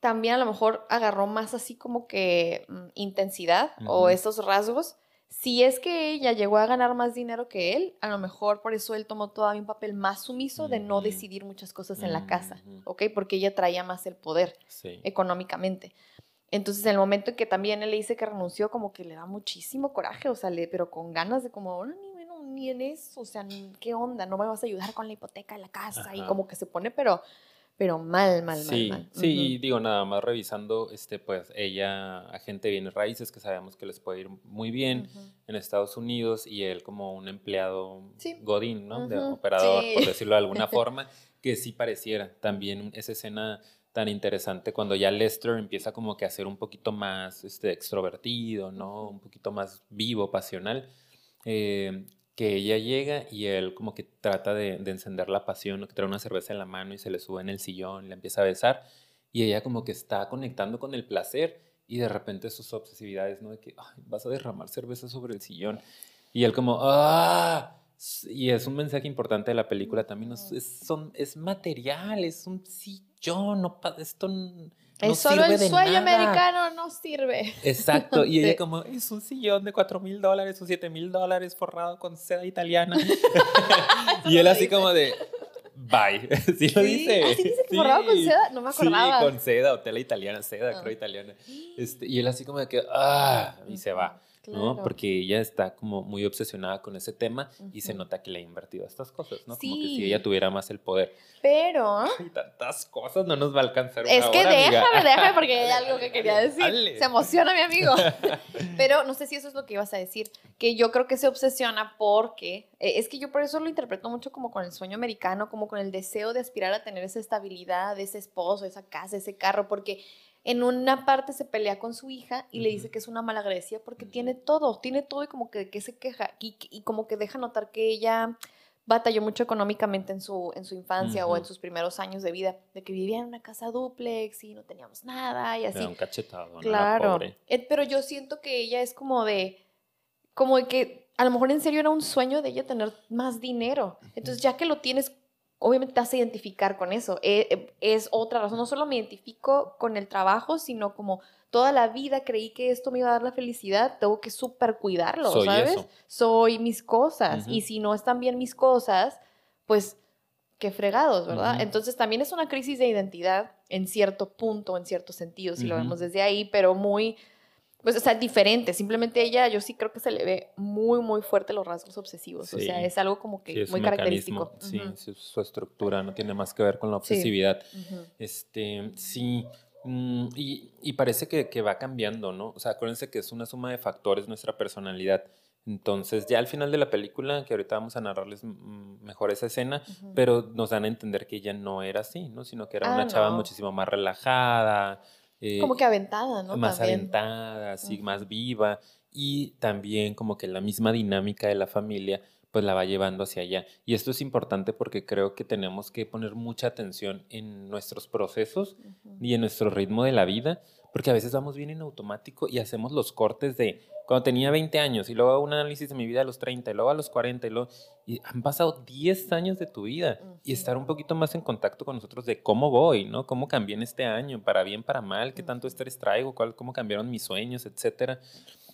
también a lo mejor agarró más así como que mm, intensidad o esos rasgos. Si es que ella llegó a ganar más dinero que él, a lo mejor por eso él tomó todavía un papel más sumiso de no decidir muchas cosas en la casa. ¿ok? Porque ella traía más el poder Sí. económicamente. Entonces, en el momento en que también él le dice que renunció, como que le da muchísimo coraje, o sea, le, pero con ganas de como, "Ahora ni, bueno, ni en eso, o sea, ¿qué onda? No me vas a ayudar con la hipoteca de la casa. Y como que se pone, pero, pero mal, mal, Sí, mal, mal. sí, y digo, nada más revisando, este, pues ella, agente de bienes raíces, que sabemos que les puede ir muy bien Ujú. en Estados Unidos, y él como un empleado Sí. godín, ¿no? De operador, sí. por decirlo de alguna forma, que sí pareciera. También esa escena tan interesante cuando ya Lester empieza como que a ser un poquito más este, extrovertido, ¿no? Un poquito más vivo, pasional. eh, que ella llega y él como que trata de, de encender la pasión, que trae una cerveza en la mano y se le sube en el sillón, le empieza a besar y ella como que está conectando con el placer y de repente sus obsesividades, ¿no? De que "Ay, vas a derramar cerveza sobre el sillón y él como, ¡ah! Y es un mensaje importante de la película también, es, es- son, es material, es un sillón, no, esto no solo el sueño nada". americano, no sirve. Exacto, y ella Sí. como, es un sillón de 4 mil dólares o 7 mil dólares forrado con seda italiana. y él así como de, bye. Sí lo Sí, dice. ¿ah, sí dice que forrado con seda? No me acordaba. Sí, con seda o tela italiana, seda Ah. creo italiana. Este, y él así como de que, ah, y se va. ¿No? Porque ella está como muy obsesionada con ese tema y se nota que le ha invertido a estas cosas, ¿no? Como que si ella tuviera más el poder. Pero... Tantas cosas, no nos va a alcanzar Es que déjame, déjame, porque hay algo que quería decir. Se emociona mi amigo. Pero no sé si eso es lo que ibas a decir, que yo creo que se obsesiona porque, eh, es que yo por eso lo interpreto mucho como con el sueño americano, como con el deseo de aspirar a tener esa estabilidad, ese esposo, esa casa, ese carro, porque en una parte se pelea con su hija y le dice que es una malagradecida porque tiene todo, tiene todo y como que, que se queja y, como que deja notar que ella batalló mucho económicamente en su, en su infancia o en sus primeros años de vida, de que vivía en una casa duplex y no teníamos nada y así. un cachetado, claro. Eh, pero yo siento que ella es como de, como de que a lo mejor en serio era un sueño de ella tener más dinero. Entonces ya que lo tienes, obviamente te a identificar con eso. Eh, eh, es otra razón. No solo me identifico con el trabajo, sino como toda la vida creí que esto me iba a dar la felicidad, tengo que súper cuidarlo, Soy ¿sabes? Soy mis cosas. Y si no están bien mis cosas, pues qué fregados, ¿verdad? Entonces también es una crisis de identidad en cierto punto, en cierto sentido, si lo vemos desde ahí, pero muy pues, o sea, diferente. Simplemente ella, yo sí creo que se le ve muy, muy fuerte los rasgos obsesivos. O sea, es algo como que muy característico. Sí, su estructura no tiene más que ver con la obsesividad. Este, sí. Mm, y, parece que, va cambiando, ¿no? O sea, acuérdense que es una suma de factores nuestra personalidad. Entonces, ya al final de la película, que ahorita vamos a narrarles mejor esa escena, pero nos dan a entender que ella no era así, ¿no? Sino que era ah, una chava muchísimo más relajada, eh, como que aventada, ¿no? Más aventada, así, más viva. Y también como que la misma dinámica de la familia pues la va llevando hacia allá. Y esto es importante porque creo que tenemos que poner mucha atención en nuestros procesos y en nuestro ritmo de la vida, porque a veces vamos bien en automático y hacemos los cortes de cuando tenía 20 años y luego un análisis de mi vida a los 30 y luego a los 40 y luego y han pasado 10 años de tu vida y estar un poquito más en contacto con nosotros de cómo voy, ¿no? Cómo cambié en este año, para bien, para mal, qué tanto estrés traigo, cuál, cómo cambiaron mis sueños, etcétera.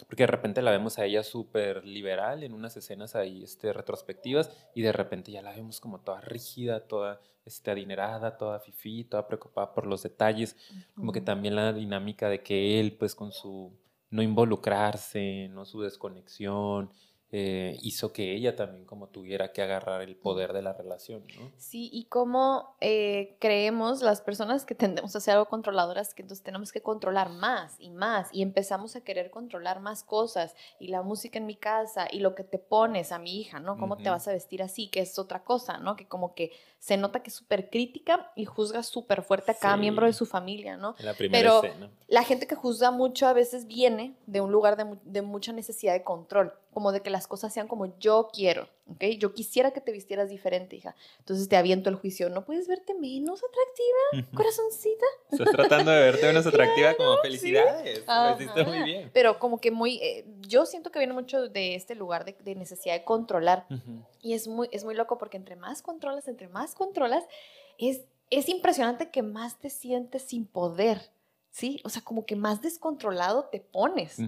Porque de repente la vemos a ella súper liberal en unas escenas ahí este, retrospectivas y de repente ya la vemos como toda rígida, toda este, adinerada, toda fifí, toda preocupada por los detalles. Como que también la dinámica de que él, pues con su no involucrarse, no su desconexión, eh, hizo que ella también como tuviera que agarrar el poder de la relación, ¿no? Sí, y cómo eh, creemos las personas que tendemos a ser algo controladoras, que entonces tenemos que controlar más y más, y empezamos a querer controlar más cosas, y la música en mi casa, y lo que te pones a mi hija, ¿no? ¿Cómo te vas a vestir así? Que es otra cosa, ¿no? Que como que se nota que es súper crítica y juzga súper fuerte a cada miembro de su familia, ¿no? La primera Pero la gente que juzga mucho a veces viene de un lugar de, de mucha necesidad de control como de que las cosas sean como yo quiero, ¿ok? Yo quisiera que te vistieras diferente, hija. Entonces te aviento el juicio, ¿no puedes verte menos atractiva, corazoncita? Estás tratando de verte menos atractiva como felicidades, lo hiciste muy bien. Pero como que muy, eh, yo siento que viene mucho de este lugar de, necesidad de controlar. Y es muy, es muy loco porque entre más controlas, entre más controlas, es, es impresionante que más te sientes sin poder. ¿sí? O sea, como que más descontrolado te pones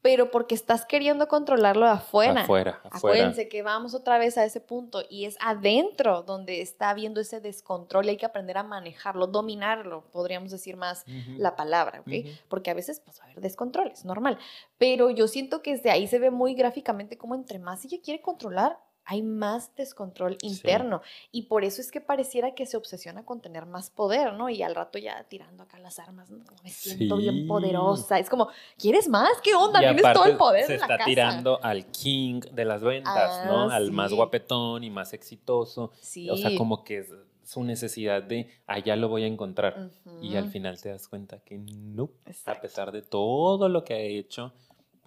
pero porque estás queriendo controlarlo de afuera. Afuera, afuera. Acuérdense que vamos otra vez a ese punto y es adentro donde está habiendo ese descontrol y hay que aprender a manejarlo, dominarlo, podríamos decir más la palabra, ¿ok? Porque a veces pues, va a haber descontrol, es normal. Pero yo siento que desde ahí se ve muy gráficamente como entre más ella quiere controlar, hay más descontrol interno. Y por eso es que pareciera que se obsesiona con tener más poder, ¿no? Y al rato ya tirando acá las armas, ¿no? me siento bien poderosa. Es como, ¿quieres más? ¿Qué onda? Tienes todo el poder. Se está tirando al king de las ventas, ¿no? Ah, al más guapetón y más exitoso. Sí. O sea, como que su necesidad de allá lo voy a encontrar. Y al final te das cuenta que no, a pesar de todo lo que ha hecho,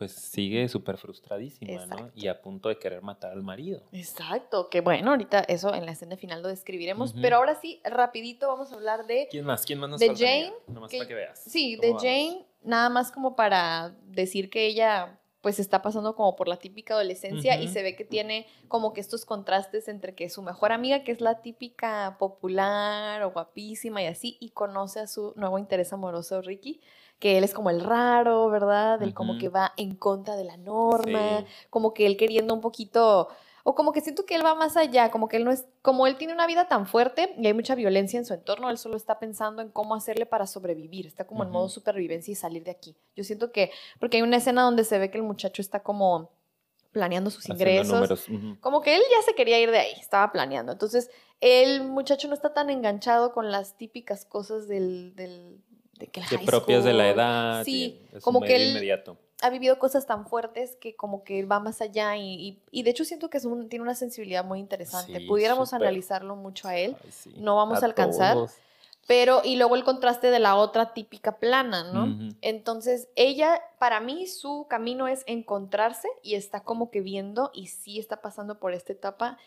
pues sigue súper frustradísima, ¿no? Y a punto de querer matar al marido. Exacto, que bueno, ahorita eso en la escena final lo describiremos, pero ahora sí, rapidito vamos a hablar de... ¿Quién más? ¿Quién más nos De Jane. Nomás para que veas. Sí, de Jane, nada más como para decir que ella pues está pasando como por la típica adolescencia y se ve que tiene como que estos contrastes entre que su mejor amiga, que es la típica popular o guapísima y así, y conoce a su nuevo interés amoroso, Ricky, que él es como el raro, ¿verdad? Él como que va en contra de la norma, como que él queriendo un poquito O como que siento que él va más allá, como que él no es, como él tiene una vida tan fuerte y hay mucha violencia en su entorno, él solo está pensando en cómo hacerle para sobrevivir, está como en modo supervivencia y salir de aquí. Yo siento que, porque hay una escena donde se ve que el muchacho está como planeando sus ingresos, como que él ya se quería ir de ahí, estaba planeando. Entonces, el muchacho no está tan enganchado con las típicas cosas del, del de que propias de la edad. Sí, como que él, inmediato ha vivido cosas tan fuertes que como que va más allá y, y, de hecho siento que es un, tiene una sensibilidad muy interesante. Pudiéramos analizarlo mucho a él, no vamos a, alcanzar. Pero, y luego el contraste de la otra típica plana, ¿no? Entonces, ella, para mí, su camino es encontrarse y está como que viendo y sí está pasando por esta etapa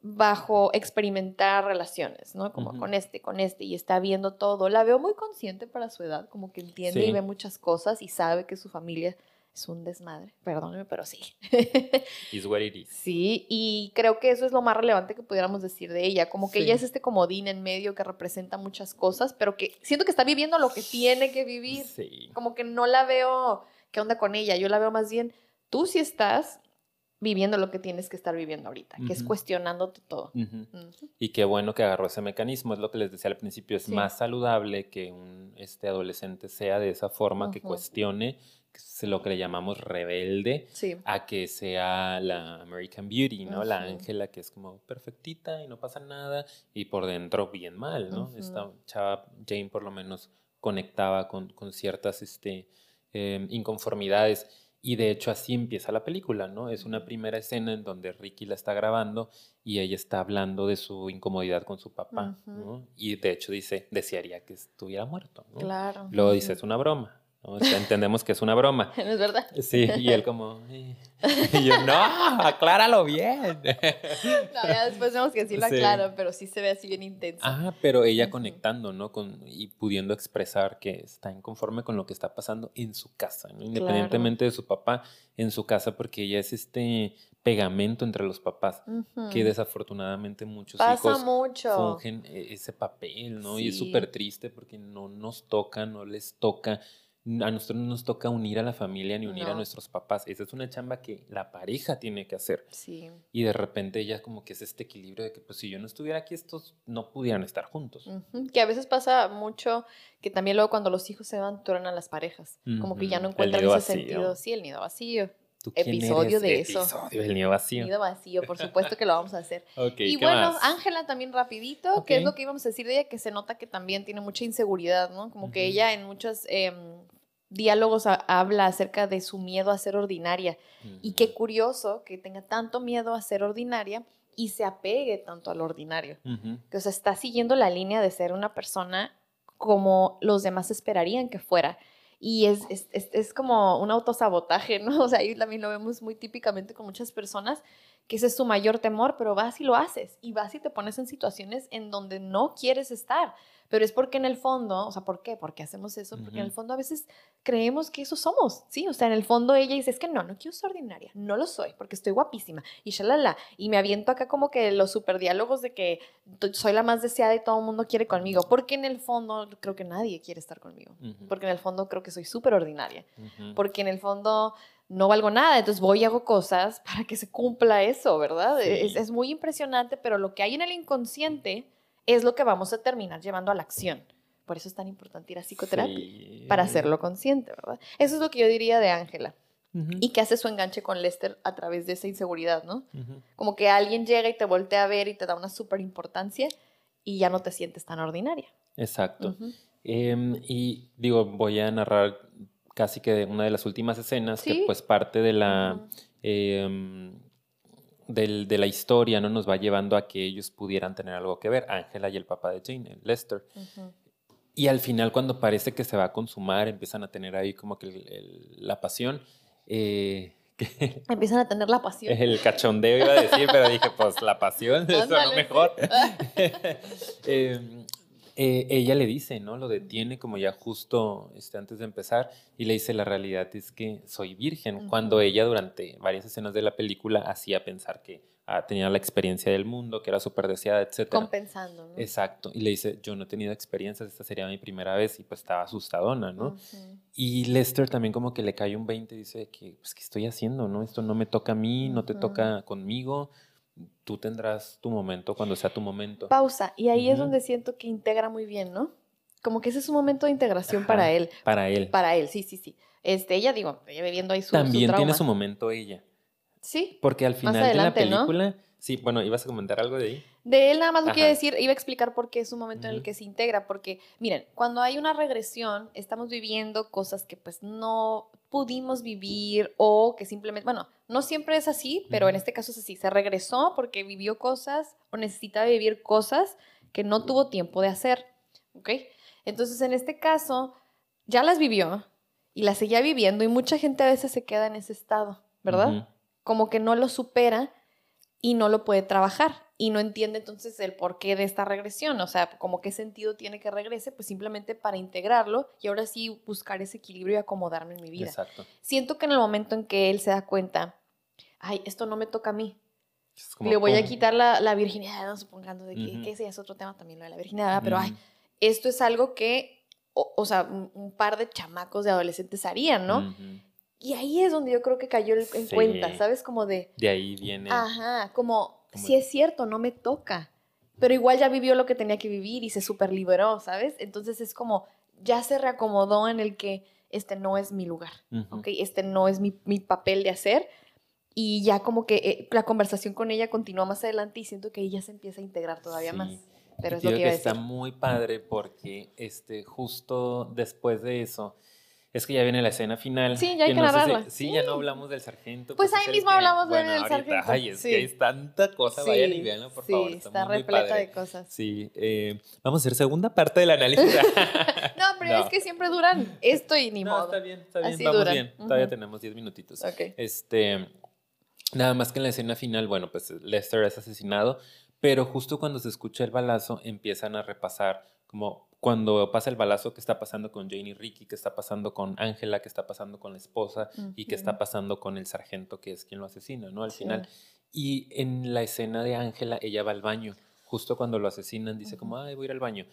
bajo experimentar relaciones, ¿no? Como con este, con este, y está viendo todo. La veo muy consciente para su edad, como que entiende y ve muchas cosas y sabe que su familia es un desmadre, perdóneme, pero sí. Is what it is. Sí, y creo que eso es lo más relevante que pudiéramos decir de ella, como que ella es este comodín en medio que representa muchas cosas, pero que siento que está viviendo lo que tiene que vivir. Sí. Como que no la veo, ¿qué onda con ella? Yo la veo más bien, tú sí estás viviendo lo que tienes que estar viviendo ahorita, que es cuestionándote todo. Y qué bueno que agarró ese mecanismo, es lo que les decía al principio, es más saludable que un este adolescente sea de esa forma, que cuestione que lo que le llamamos rebelde, a que sea la American Beauty, ¿no? La Ángela que es como perfectita y no pasa nada y por dentro bien mal, ¿no? Esta chava Jane por lo menos conectaba con, con ciertas este, em, inconformidades y de hecho así empieza la película, ¿no? Es una primera escena en donde Ricky la está grabando y ella está hablando de su incomodidad con su papá, ¿no? Y de hecho dice, desearía que estuviera muerto, ¿no? Claro. Luego dice, es una broma, entendemos que es una broma. No es verdad. Sí, y él como, y yo, no, acláralo bien. No, ya después vemos que sí lo aclaro, pero sí se ve así bien intenso. Ah, pero ella conectando, ¿no? Con, y pudiendo expresar que está inconforme con lo que está pasando en su casa, ¿no? Independientemente de su papá, en su casa, porque ella es este pegamento entre los papás, que desafortunadamente muchos hijos mucho. fungen e, ese papel, ¿no? Y es súper triste porque no nos toca, no les toca a nosotros no nos toca unir a la familia ni unir a nuestros papás. Esa es una chamba que la pareja tiene que hacer. Sí. Y de repente ya como que es este equilibrio de que pues si yo no estuviera aquí, estos no pudieran estar juntos. Que a veces pasa mucho que también luego cuando los hijos se van, a las parejas. Como que ya no encuentran ese sentido. Sí, el nido vacío. Episodio de eso. Episodio del nido vacío. Nido vacío, por supuesto que lo vamos a hacer. y bueno, Ángela también rapidito, que es lo que íbamos a decir de ella, que se nota que también tiene mucha inseguridad, ¿no? Como que ella en muchas em, diálogos habla acerca de su miedo a ser ordinaria. Y qué curioso que tenga tanto miedo a ser ordinaria y se apegue tanto al ordinario. Que o sea, está siguiendo la línea de ser una persona como los demás esperarían que fuera. Y es, es, es, como un autosabotaje, ¿no? O sea, ahí también lo vemos muy típicamente con muchas personas, que ese es su mayor temor, pero vas y lo haces. Y vas y te pones en situaciones en donde no quieres estar pero es porque en el fondo, o sea, ¿por qué? ¿Por qué hacemos eso? Porque en el fondo a veces creemos que eso somos, ¿sí? O sea, en el fondo ella dice, es que no, no quiero ser ordinaria, no lo soy, porque estoy guapísima, y shalala, y me aviento acá como que los super diálogos de que soy la más deseada y todo el mundo quiere conmigo, porque en el fondo creo que nadie quiere estar conmigo, porque en el fondo creo que soy súper ordinaria, porque en el fondo no valgo nada, entonces voy y hago cosas para que se cumpla eso, ¿verdad? Es, es muy impresionante, pero lo que hay en el inconsciente es lo que vamos a terminar llevando a la acción. Por eso es tan importante ir a psicoterapia, para hacerlo consciente, ¿verdad? Eso es lo que yo diría de Ángela. Y que hace su enganche con Lester a través de esa inseguridad, ¿no? Como que alguien llega y te voltea a ver y te da una súper importancia y ya no te sientes tan ordinaria. Exacto. Em, y digo, voy a narrar casi que una de las últimas escenas, que pues parte de la del, de la historia no nos va llevando a que ellos pudieran tener algo que ver, Ángela y el papá de Jane, Lester. Y al final, cuando parece que se va a consumar, empiezan a tener ahí como que la pasión. Eh, empiezan a tener la pasión. El cachondeo iba a decir, pero dije, pues la pasión, eso lo mejor. eh, eh, ella le dice, ¿no? Lo detiene como ya justo este, antes de empezar y le dice, la realidad es que soy virgen, cuando ella durante varias escenas de la película hacía pensar que ah, tenía la experiencia del mundo, que era súper deseada, etc. Compensando, ¿no? Exacto. Y le dice, yo no he tenido experiencias, esta sería mi primera vez y pues estaba asustadona, ¿no? Y Lester también como que le cae un 20 y dice que, pues, ¿qué estoy haciendo, no? Esto no me toca a mí, no te toca conmigo tú tendrás tu momento cuando sea tu momento. Pausa. Y ahí es donde siento que integra muy bien, ¿no? Como que ese es un momento de integración Ajá, para él. Para él. Para él, sí, sí, sí. Este, ella, digo, ella viviendo ahí su, su También tiene su momento ella. Sí. Porque al final adelante, de la ¿no? película. Sí, bueno, ibas a comentar algo de ahí. De él nada más lo quiero decir, iba a explicar por qué es un momento en el que se integra, porque miren, cuando hay una regresión, estamos viviendo cosas que pues no pudimos vivir o que simplemente, bueno, no siempre es así, pero en este caso es así, se regresó porque vivió cosas o necesitaba vivir cosas que no tuvo tiempo de hacer, ¿ok? Entonces en este caso ya las vivió y las seguía viviendo y mucha gente a veces se queda en ese estado, ¿verdad? Como que no lo supera y no lo puede trabajar y no entiende entonces el porqué de esta regresión, o sea, como qué sentido tiene que regrese, pues simplemente para integrarlo y ahora sí buscar ese equilibrio y acomodarme en mi vida. Exacto. Siento que en el momento en que él se da cuenta, ay, esto no me toca a mí, le voy a quitar la, la virginidad, no supongando de que, Ujú. que ese ya es otro tema también, lo de la virginidad, pero ay, esto es algo que, o, o sea, un, un par de chamacos de adolescentes harían, ¿no? Y ahí es donde yo creo que cayó en en Sí. cuenta, ¿sabes? Como de, De ahí viene. Ajá, como, Como- si es cierto, no me toca. Pero igual ya vivió lo que tenía que vivir y se super liberó, ¿sabes? Entonces es como, ya se reacomodó en el que este no es mi lugar, Ujú. ¿ok? Este no es mi, mi papel de hacer. Y ya como que eh, la conversación con ella continúa más adelante y siento que ella se empieza a integrar todavía Sí. más. Pero es lo te que iba a está decir. muy padre porque este, justo después de eso, es que ya viene la escena final. Sí, ya hay que si- narrarla. sí, Sí. ya no hablamos del sargento. Pues ahí mismo que- hablamos bueno, del ahorita, sargento. Ay, es Sí. que es tanta cosa, vayan y véanlo, por sí, favor. está, muy repleta padre. de cosas. Sí, eh, vamos a hacer segunda parte del análisis. No, pero No. es que siempre duran esto y ni no, modo. está bien, está bien, Así vamos duran. bien. Todavía tenemos 10 minutitos. Ok. Este, nada más que en la escena final, bueno, pues Lester es asesinado, pero justo cuando se escucha el balazo empiezan a repasar como cuando pasa el balazo, qué está pasando con Jane y Ricky, qué está pasando con Ángela, qué está pasando con la esposa y qué está pasando con el sargento que es quien lo asesina, ¿no? Al Sí. final. Y en la escena de Ángela, ella va al baño. Justo cuando lo asesinan, dice como, Ujú. ay, voy a ir al baño.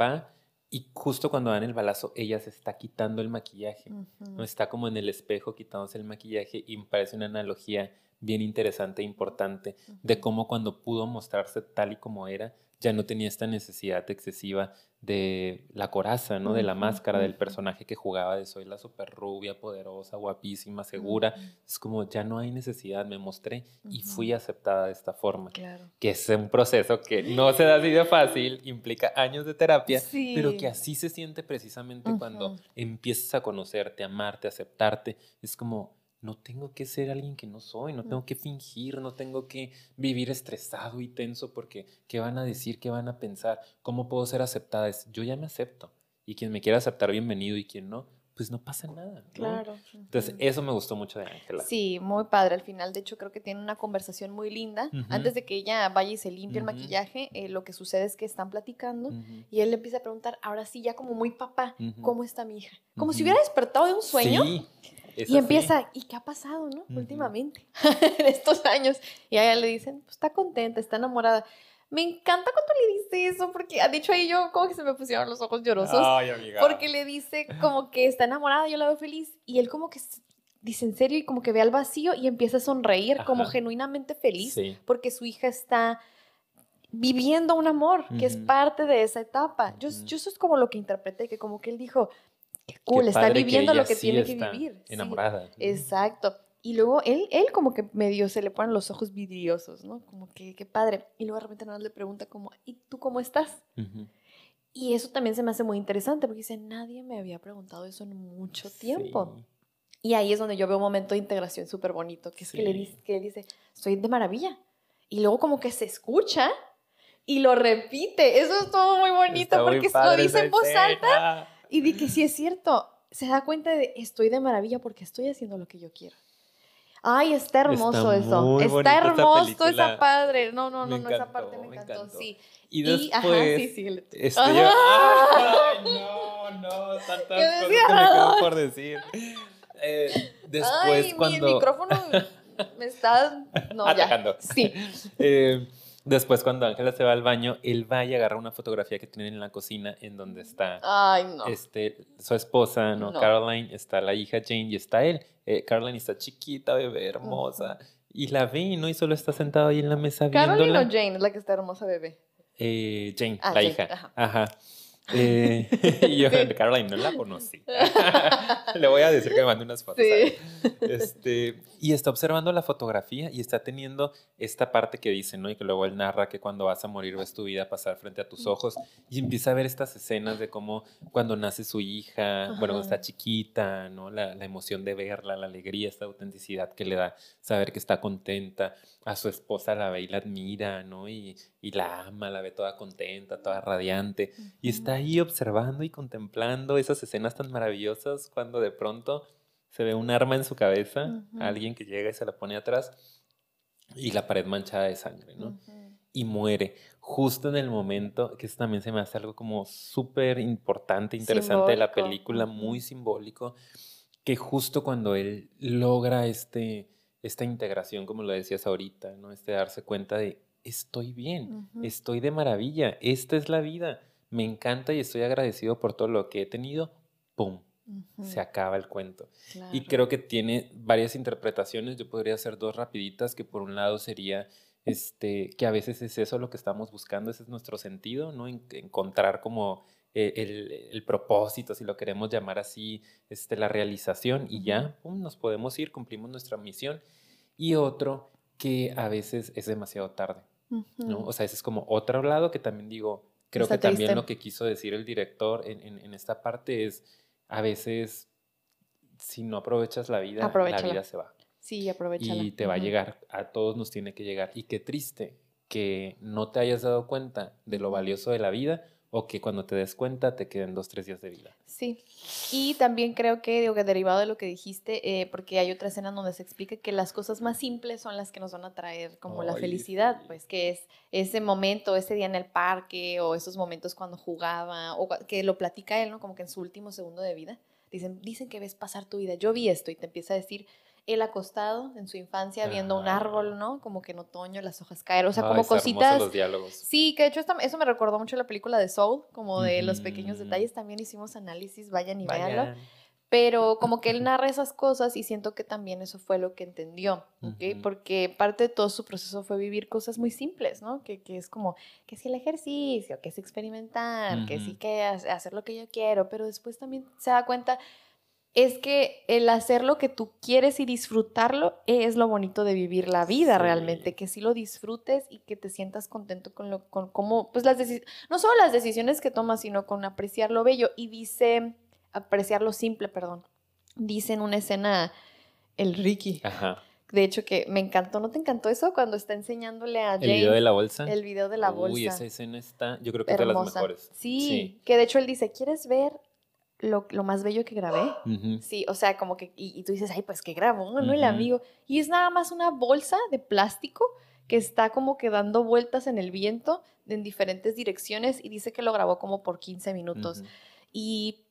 Va y justo cuando dan el balazo, ella se está quitando el maquillaje. ¿no? Está como en el espejo quitándose el maquillaje y me parece una analogía bien interesante e importante de cómo cuando pudo mostrarse tal y como era, ya no tenía esta necesidad excesiva de la coraza, ¿no? De la máscara del personaje que jugaba de soy la super rubia, poderosa, guapísima, segura. Es como ya no hay necesidad, me mostré y fui aceptada de esta forma. Claro. Que es un proceso que no se da así de fácil, implica años de terapia, pero que así se siente precisamente cuando empiezas a conocerte, amarte, aceptarte. Es como, no tengo que ser alguien que no soy, no tengo que fingir, no tengo que vivir estresado y tenso porque ¿qué van a decir? ¿Qué van a pensar? ¿Cómo puedo ser aceptada? Es, yo ya me acepto. Y quien me quiera aceptar, bienvenido. Y quien no, pues no pasa nada. ¿no? Claro. Entonces, eso me gustó mucho de Ángela. Sí, muy padre al final. De hecho, creo que tiene una conversación muy linda. Antes de que ella vaya y se limpie el maquillaje, eh, lo que sucede es que están platicando y él le empieza a preguntar, ahora sí, ya como muy papá. ¿cómo está mi hija? Como si hubiera despertado de un sueño. Sí, es Y así. empieza, ¿y qué ha pasado, no? Últimamente, en estos años. Y a ella le dicen, pues está contenta, está enamorada. Me encanta cuando le dice eso, porque ha dicho ahí yo como que se me pusieron los ojos llorosos. Ay, amiga. Porque le dice como que está enamorada, yo la veo feliz. Y él como que dice en serio y como que ve al vacío y empieza a sonreír como genuinamente feliz Sí. porque su hija está viviendo un amor que es parte de esa etapa. Yo, yo eso es como lo que interpreté, que como que él dijo, qué Qué cool, está que viviendo lo que sí tiene que vivir. Sí, Enamorada. exacto. Y luego él, él como que medio se le ponen los ojos vidriosos, ¿no? Como que qué padre. Y luego de repente nada más le pregunta como, ¿y tú cómo estás? Ujú. Y eso también se me hace muy interesante porque dice, nadie me había preguntado eso en mucho tiempo. Sí. Y ahí es donde yo veo un momento de integración súper bonito, que es que, le dice, que él dice, estoy de maravilla. Y luego como que se escucha y lo repite. Eso es todo muy bonito Está muy porque lo dice en voz alta y di que sí es cierto. Se da cuenta de, estoy de maravilla porque estoy haciendo lo que yo quiero. Ay, está hermoso Está eso. Está hermoso esa padre. No, no, no, no, esa encantó, parte me me encantó. encantó. Sí. Y Y, después, ajá, sí, sí. este, Ajá. yo, ¡ay, no, no! Tantas cosas que me desgarrador. por decir. Eh, después, Ay, cuando... mi micrófono me está... No, ya. Atacando. Sí. Eh, después, cuando Ángela se va al baño, él va y agarra una fotografía que tienen en la cocina en donde está Ay, no. este, su esposa, ¿no? No. Caroline, está la hija Jane y está él. Eh, Caroline está chiquita, bebé, hermosa. Y la ve, ¿no? Y solo está sentado ahí en la mesa Caroline viéndola. o Jane es la que está hermosa bebé. Eh, Jane, Ah, la Jane, hija. ajá. Ajá. Eh, y yo, Caroline, no la conocí. Le voy a decir que me mande unas fotos. Sí. Este, y está observando la fotografía y está teniendo esta parte que dice, ¿no? Y que luego él narra que cuando vas a morir ves tu vida pasar frente a tus ojos y empieza a ver estas escenas de cómo cuando nace su hija, bueno, cuando Ajá. está chiquita, ¿no? La, la emoción de verla, la alegría, esta autenticidad que le da saber que está contenta. A su esposa la ve y la admira, ¿no? Y, y la ama, la ve toda contenta, toda radiante. Y está ahí observando y contemplando esas escenas tan maravillosas cuando de pronto se ve un arma en su cabeza, alguien que llega y se la pone atrás y la pared manchada de sangre, ¿no? Y muere justo en el momento, que eso también se me hace algo como súper importante, interesante de la película, muy simbólico, que justo cuando él logra este, esta integración, como lo decías ahorita, ¿no? Este darse cuenta de, estoy bien, estoy de maravilla, esta es la vida, me encanta y estoy agradecido por todo lo que he tenido, ¡pum! Se acaba el cuento. Y creo que tiene varias interpretaciones. Yo podría hacer dos rapiditas, que por un lado sería este, que a veces es eso lo que estamos buscando, ese es nuestro sentido, ¿no? En- encontrar como eh, el, el propósito, si lo queremos llamar así, este, la realización y ya, pum, nos podemos ir, cumplimos nuestra misión. Y otro que a veces es demasiado tarde. ¿No? O sea, ese es como otro lado que también digo, creo Está que también lo que quiso decir el director en, en- en esta parte es, a veces, si no aprovechas la vida, la vida se va. Sí, aprovechala. Y te va a llegar, a todos nos tiene que llegar. Y qué triste que no te hayas dado cuenta de lo valioso de la vida o que cuando te des cuenta te queden dos, tres días de vida. Sí. Y también creo que, digo, que derivado de lo que dijiste, eh, porque hay otra escena donde se explica que las cosas más simples son las que nos van a traer como la Ay, felicidad, sí. pues que es ese momento, ese día en el parque o esos momentos cuando jugaba o que lo platica él, ¿no? Como que en su último segundo de vida. Dicen, dicen que ves pasar tu vida. Yo vi esto y te empieza a decir, él acostado en su infancia viendo un árbol, ¿no? Como que en otoño las hojas caer, o sea, Ay, como cositas. los diálogos. Sí, que de hecho eso me recordó mucho la película de Soul, como de los pequeños detalles. También hicimos análisis, vayan y véanlo. Vayan. Pero como que él narra esas cosas y siento que también eso fue lo que entendió, ¿ok? Ujú. Porque parte de todo su proceso fue vivir cosas muy simples, ¿no? Que, que es como, que si el ejercicio, que es experimentar, que sí que ha- hacer lo que yo quiero, pero después también se da cuenta, es que el hacer lo que tú quieres y disfrutarlo es lo bonito de vivir la vida Sí. realmente, que sí lo disfrutes y que te sientas contento con lo, con cómo, pues las no solo las decisiones que tomas, sino con apreciar lo bello. Y dice, apreciar lo simple, perdón. Dice en una escena el Ricky. Ajá. De hecho, que me encantó. ¿No te encantó eso cuando está enseñándole a El Jane video de la bolsa. el video de la bolsa? Uy, esa escena está, yo creo que es de las mejores. Sí, que de hecho él dice, ¿quieres ver lo, lo más bello que grabé? Sí, o sea, como que, y, y tú dices, ay, pues que grabó, ¿no? El Ujú. amigo. Y es nada más una bolsa de plástico que está como que dando vueltas en el viento en diferentes direcciones y dice que lo grabó como por 15 minutos. Y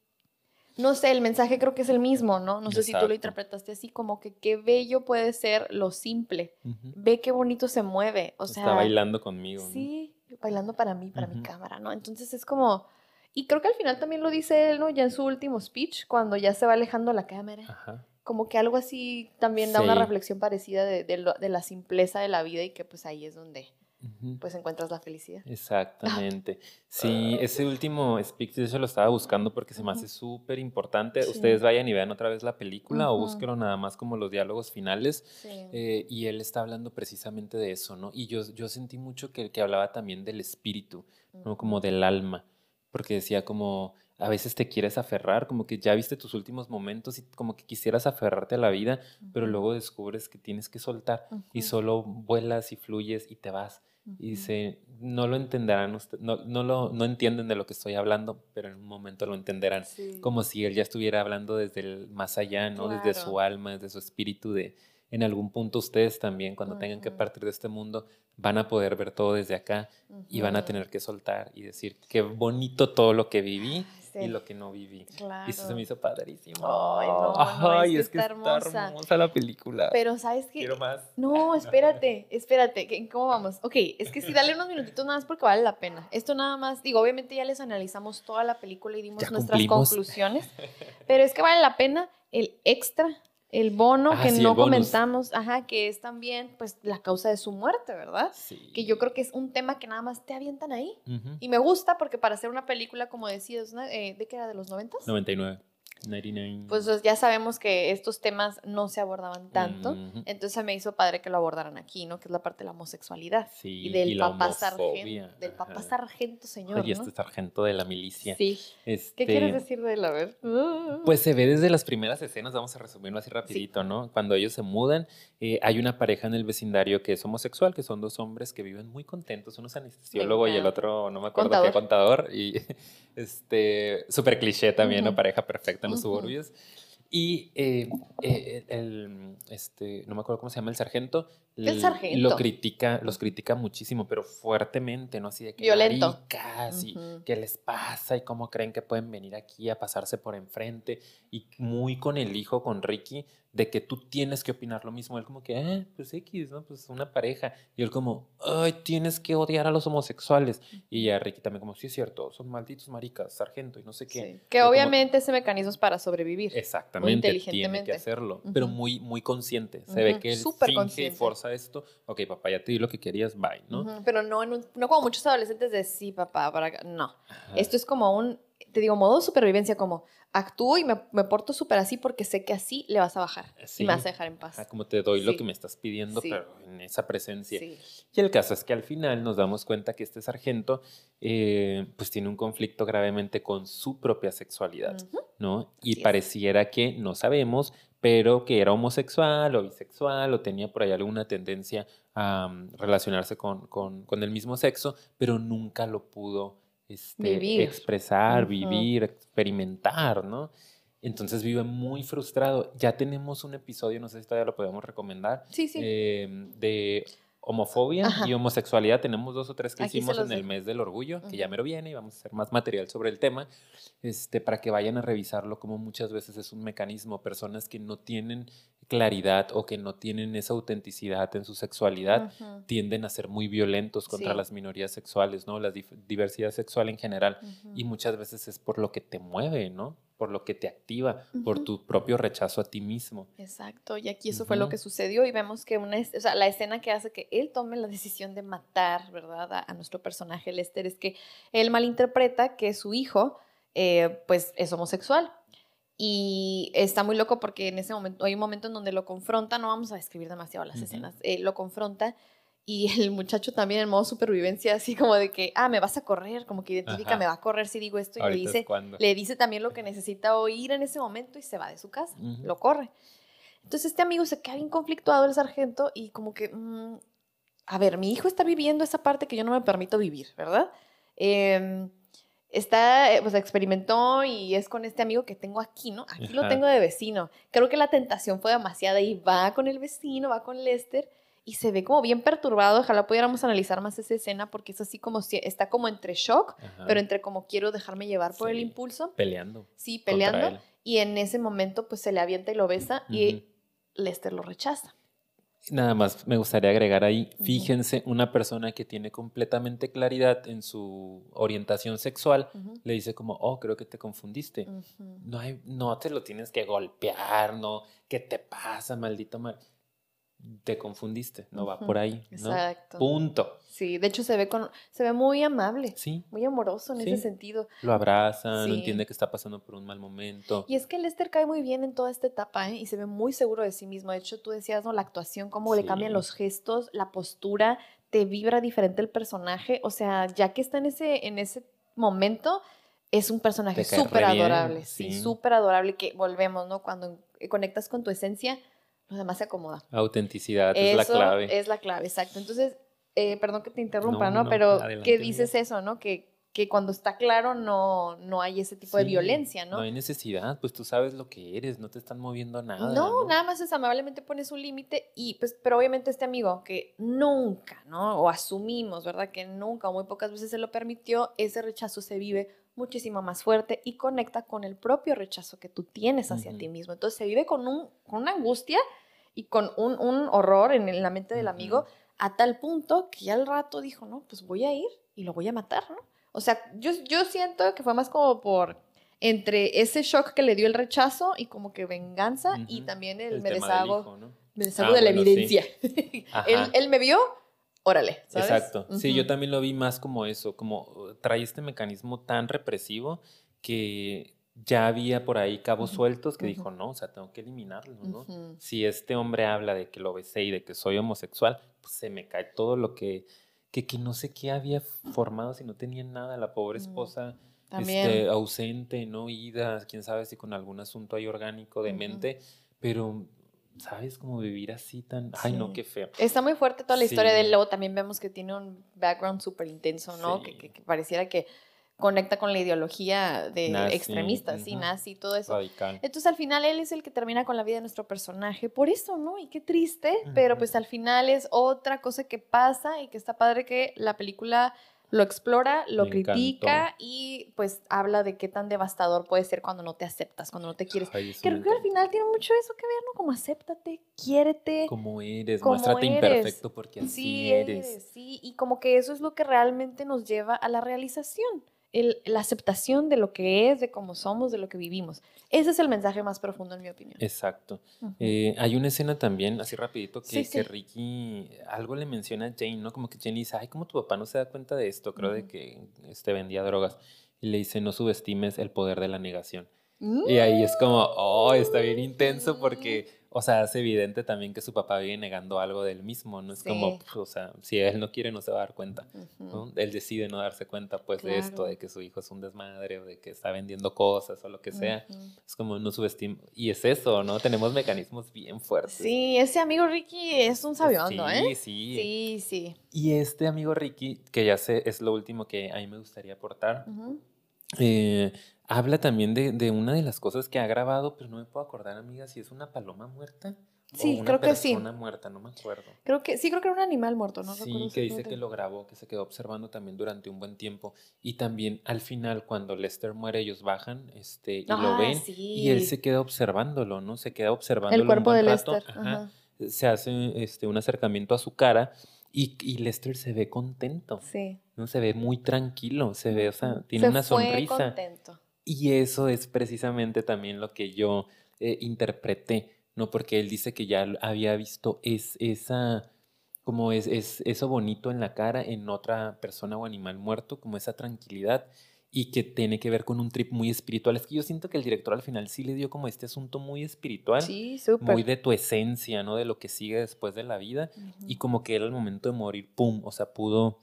no sé, el mensaje creo que es el mismo, ¿no? No sé si tú lo interpretaste así, como que qué bello puede ser lo simple. Ve qué bonito se mueve. O sea, Está bailando conmigo. ¿no? Sí, bailando para mí, para mi cámara, ¿no? Entonces es como, y creo que al final también lo dice él, ¿no? Ya en su último speech, cuando ya se va alejando la cámara, Ajá. como que algo así también da una reflexión parecida de, de lo- de la simpleza de la vida y que pues ahí es donde pues encuentras la felicidad. Exactamente. Sí, ese último speech de hecho lo estaba buscando porque se me hace súper importante. Sí. Ustedes vayan y vean otra vez la película o búsquenlo nada más como los diálogos finales. Sí. Eh, y él está hablando precisamente de eso, ¿no? Y yo, yo sentí mucho que, que hablaba también del espíritu, ¿no? Como del alma, porque decía como, a veces te quieres aferrar, como que ya viste tus últimos momentos y como que quisieras aferrarte a la vida, pero luego descubres que tienes que soltar y solo vuelas y fluyes y te vas. Y dice, no lo entenderán, usted- no, no, lo, no entienden de lo que estoy hablando, pero en un momento lo entenderán. Sí. Como si él ya estuviera hablando desde el más allá, ¿no? Desde su alma, desde su espíritu, de en algún punto ustedes también, cuando tengan que partir de este mundo, van a poder ver todo desde acá y van a tener que soltar y decir, qué bonito todo lo que viví Sí. y lo que no viví. Claro. Y eso se me hizo padrísimo. Ay, no, no, Ay, es que está está hermosa. hermosa la película. Pero sabes que Quiero más. No, espérate, espérate, ¿qué- ¿cómo vamos? Ok, es que sí, dale unos minutitos nada más porque vale la pena. Esto nada más, digo, obviamente ya les analizamos toda la película y dimos Ya nuestras cumplimos. conclusiones, pero es que vale la pena el extra El bono Ah, que sí, no comentamos, ajá, que es también pues la causa de su muerte, ¿verdad? Sí. Que yo creo que es un tema que nada más te avientan ahí. Y me gusta porque para hacer una película, como decías. Eh, ¿de qué era? ¿De los noventas? 99. 99. Pues ya sabemos que estos temas no se abordaban tanto. Entonces me hizo padre que lo abordaran aquí, ¿no? Que es la parte de la homosexualidad. Sí, y del y papá sargento. Del papá sargento, señor. Oye, ¿no? este sargento de la milicia. Sí. Este, ¿Qué quieres decir de él? A ver. Pues se ve desde las primeras escenas, vamos a resumirlo así rapidito, ¿no? Cuando ellos se mudan, eh, hay una pareja en el vecindario que es homosexual, que son dos hombres que viven muy contentos, uno es anestesiólogo y el otro, no me acuerdo Contador. qué contador, y este, súper cliché también, ¿no? Ujú. Pareja perfecta en los Ujú. suburbios. Y eh, eh, el, este, no me acuerdo cómo se llama el sargento. El sargento. Lo critica, los critica muchísimo, pero fuertemente, ¿no? Así de que Violento. maricas y Ujú. qué les pasa y cómo creen que pueden venir aquí a pasarse por enfrente. Y muy con el hijo, con Ricky, de que tú tienes que opinar lo mismo. Él como que, ah, pues X, ¿no? Pues una pareja. Y él como, ay, tienes que odiar a los homosexuales. Y ya Ricky también como, sí es cierto, son malditos maricas, sargento y no sé qué. Sí. Que Yo como- obviamente ese mecanismo es para sobrevivir. Exactamente, tiene inteligentemente. que hacerlo, pero muy, muy consciente. Se ve Ujú, que él súper finge y forza esto. Ok, papá, ya te di lo que querías, bye, ¿no? Pero no, en un- no como muchos adolescentes de sí, papá, para acá". No. Esto es como un, te digo, modo supervivencia, como actúo y me, me porto súper así porque sé que así le vas a bajar Sí. y me vas a dejar en paz. Ajá, como te doy lo que me estás pidiendo, Sí. pero en esa presencia. Sí. Y el caso es que al final nos damos cuenta que este sargento eh, pues tiene un conflicto gravemente con su propia sexualidad. ¿no? Y Así es. pareciera que no sabemos, pero que era homosexual o bisexual o tenía por ahí alguna tendencia a mm, relacionarse con, con- con el mismo sexo, pero nunca lo pudo este, Vivir. expresar, vivir, experimentar, ¿no? Entonces vive muy frustrado. Ya tenemos un episodio, no sé si todavía lo podemos recomendar, Sí, sí. eh, de homofobia Ajá. y homosexualidad. Tenemos dos o tres que Aquí hicimos en el mes del orgullo, que ya mero viene y vamos a hacer más material sobre el tema, este, para que vayan a revisarlo como muchas veces es un mecanismo. Personas que no tienen claridad o que no tienen esa autenticidad en su sexualidad tienden a ser muy violentos contra Sí. las minorías sexuales, ¿no? La diversidad sexual en general. Y muchas veces es por lo que te mueve, ¿no? Por lo que te activa, por tu propio rechazo a ti mismo. Exacto, y aquí eso fue lo que sucedió y vemos que una, o sea, la escena que hace que él tome la decisión de matar, ¿verdad? A, a nuestro personaje Lester es que él malinterpreta que su hijo, eh, pues, es homosexual. Y está muy loco porque en ese momento, hay un momento en donde lo confronta, no vamos a describir demasiado las escenas, eh, lo confronta y el muchacho también en modo supervivencia, así como de que, ah, me vas a correr, como que identifica, Ajá. me va a correr si digo esto y le dice, le dice también lo que necesita oír en ese momento y se va de su casa, lo corre. Entonces este amigo se queda bien conflictuado el sargento y como que, mm, a ver, mi hijo está viviendo esa parte que yo no me permito vivir, ¿verdad? Em, está, eh, pues experimentó y es con este amigo que tengo aquí, ¿no? Aquí lo tengo de vecino. Creo que la tentación fue demasiada y va con el vecino, va con Lester y se ve como bien perturbado. Ojalá pudiéramos analizar más esa escena porque es así como si está como entre shock, Ajá. pero entre como quiero dejarme llevar por el impulso. peleando. Sí, peleando. Y en ese momento, pues se le avienta y lo besa y. Lester lo rechaza. Nada más me gustaría agregar ahí, fíjense, una persona que tiene completamente claridad en su orientación sexual le dice como, oh, creo que te confundiste. No, hay, no te lo tienes que golpear, no, ¿qué te pasa, maldito mal? Te confundiste, no va por ahí, ¿no? Exacto. Punto. Sí, de hecho se ve con, se ve muy amable, Sí, muy amoroso en Sí. ese sentido. lo abraza, no entiende que está pasando por un mal momento. Y es que Lester cae muy bien en toda esta etapa, ¿eh? Y se ve muy seguro de sí mismo. De hecho, tú decías, ¿no? La actuación, cómo le cambian los gestos, la postura, te vibra diferente el personaje. O sea, ya que está en ese, en ese momento, es un personaje súper adorable. Sí, sí. súper adorable. Que volvemos, ¿no? Cuando conectas con tu esencia, lo demás se acomoda. Autenticidad es la Eso clave. Es la clave, exacto. Entonces, eh, perdón que te interrumpa, No, ¿no? no, Pero adelante, ¿qué amiga. dices eso, no? Que, que cuando está claro no, no hay ese tipo de violencia, ¿no? No hay necesidad, pues tú sabes lo que eres, no te están moviendo nada. No, nada más es amablemente pones un límite y pues, pero obviamente este amigo que nunca, ¿no? O asumimos, ¿verdad? Que nunca o muy pocas veces se lo permitió, ese rechazo se vive muchísimo más fuerte y conecta con el propio rechazo que tú tienes hacia ti mismo. Entonces se vive con, un, con una angustia y con un, un horror en, la mente del amigo a tal punto que ya al rato dijo, no, pues voy a ir y lo voy a matar, ¿no? O sea, yo, yo siento que fue más como por entre ese shock que le dio el rechazo y como que venganza y también el, me deshago, me deshago ah, de la evidencia. él, él, me vio, órale. ¿sabes? Exacto. Sí, yo también lo vi más como eso, como trae este mecanismo tan represivo que ya había por ahí cabos sueltos que dijo, no, o sea, tengo que eliminarlo, ¿no? Si este hombre habla de que lo besé y de que soy homosexual, pues se me cae todo lo que, que, que no sé qué había formado si no tenía nada, la pobre esposa. Este, ausente, no ida, quién sabe si con algún asunto ahí orgánico de mente, pero ¿sabes? cómo vivir así tan... Ay, no, qué feo. Está muy fuerte toda la historia de él. Luego también vemos que tiene un background súper intenso, ¿no? Que, que, pareciera que conecta con la ideología de extremistas, sí, nazi, todo eso. Radical. Entonces al final él es el que termina con la vida de nuestro personaje, por eso, ¿no? Y qué triste, pero pues al final es otra cosa que pasa y que está padre que la película lo explora, lo critica y pues habla de qué tan devastador puede ser cuando no te aceptas, cuando no te quieres. Creo que al final tiene mucho eso que ver, ¿no? Como acéptate, quiérete. Como eres, muéstrate imperfecto porque así eres. Sí, y como que eso es lo que realmente nos lleva a la realización la aceptación de lo que es, de cómo somos, de lo que vivimos. Ese es el mensaje más profundo en mi opinión. Exacto. Eh, hay una escena también, así rapidito, que, que, Ricky algo le menciona a Jane, ¿no? Como que Jane dice, ay, ¿cómo tu papá no se da cuenta de esto? Creo de que este, vendía drogas. Y le dice, no subestimes el poder de la negación. Y ahí es como, oh, está bien intenso porque o sea, es evidente también que su papá viene negando algo del mismo, no es como, o sea, si él no quiere no se va a dar cuenta, ¿no? Él decide no darse cuenta pues de esto, de que su hijo es un desmadre o de que está vendiendo cosas o lo que sea. Es como no subestima, y es eso, ¿no? Tenemos mecanismos bien fuertes. Sí, ese amigo Ricky es un sabiondo, sí, ¿eh? Sí, sí. Sí, Y este amigo Ricky, que ya sé, es lo último que a mí me gustaría aportar. eh, habla también de, de, una de las cosas que ha grabado, pero no me puedo acordar, amiga, si es una paloma muerta. Sí, creo que sí. Una muerta, no me acuerdo. Creo que sí, creo que era un animal muerto, ¿no? Sí, que dice que lo grabó, que se quedó observando también durante un buen tiempo. Y también al final, cuando Lester muere, ellos bajan este, y lo ah, ven. Y él se queda observándolo, ¿no? Se queda observando el cuerpo de Lester. Ajá. Se hace este, un acercamiento a su cara y, y, Lester se ve contento. Sí. ¿no? Se ve muy tranquilo, se ve, o sea, tiene una fue sonrisa. Contento. Y eso es precisamente también lo que yo eh, interpreté, ¿no? Porque él dice que ya había visto es, esa, como es, es, eso bonito en la cara en otra persona o animal muerto, como esa tranquilidad y que tiene que ver con un trip muy espiritual. Es que yo siento que el director al final sí le dio como este asunto muy espiritual, sí, muy de tu esencia, ¿no? De lo que sigue después de la vida y como que era el momento de morir, ¡pum! O sea, pudo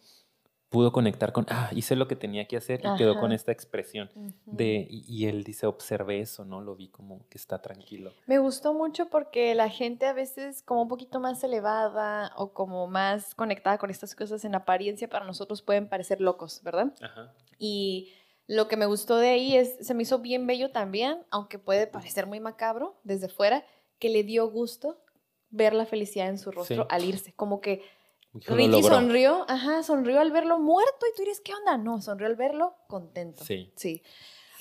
pudo conectar con, ah, hice lo que tenía que hacer y quedó con esta expresión de, y, él dice, observé eso, ¿no? Lo vi como que está tranquilo. Me gustó mucho porque la gente a veces como un poquito más elevada o como más conectada con estas cosas en apariencia para nosotros pueden parecer locos, ¿verdad? Ajá. Y lo que me gustó de ahí es, se me hizo bien bello también, aunque puede parecer muy macabro desde fuera, que le dio gusto ver la felicidad en su rostro al irse, como que Ricky sonrió, ajá, sonrió al verlo muerto y tú dices, ¿qué onda? No, sonrió al verlo contento. Sí. Sí.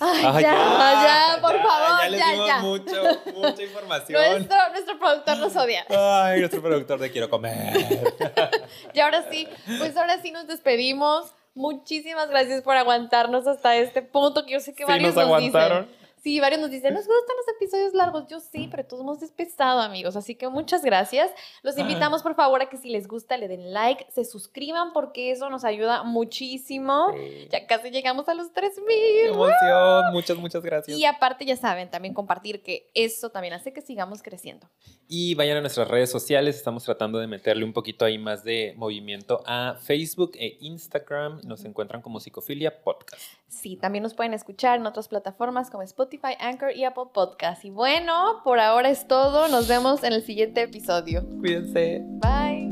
Ay, ya, ya, por favor, ya, ya, ya. Mucho, mucha información. Nuestro, nuestro productor nos odia. Ay, nuestro productor de quiero comer. y ahora sí, pues ahora sí nos despedimos. Muchísimas gracias por aguantarnos hasta este punto que yo sé que sí, varios nos, aguantaron. Sí, varios nos dicen, nos gustan los episodios largos. Yo sí, pero todos hemos despesado, amigos. Así que muchas gracias. Los invitamos, por favor, a que si les gusta, le den like, se suscriban, porque eso nos ayuda muchísimo. Ya casi llegamos a los 3000. ¡Qué emoción! Muchas, muchas gracias. Y aparte, ya saben, también compartir que eso también hace que sigamos creciendo. Y vayan a nuestras redes sociales. Estamos tratando de meterle un poquito ahí más de movimiento a Facebook e Instagram. Nos encuentran como Psicofilia Podcast. Sí, también nos pueden escuchar en otras plataformas como Spotify Spotify, Anchor y Apple Podcast. Y bueno, por ahora es todo. Nos vemos en el siguiente episodio. Cuídense. Bye.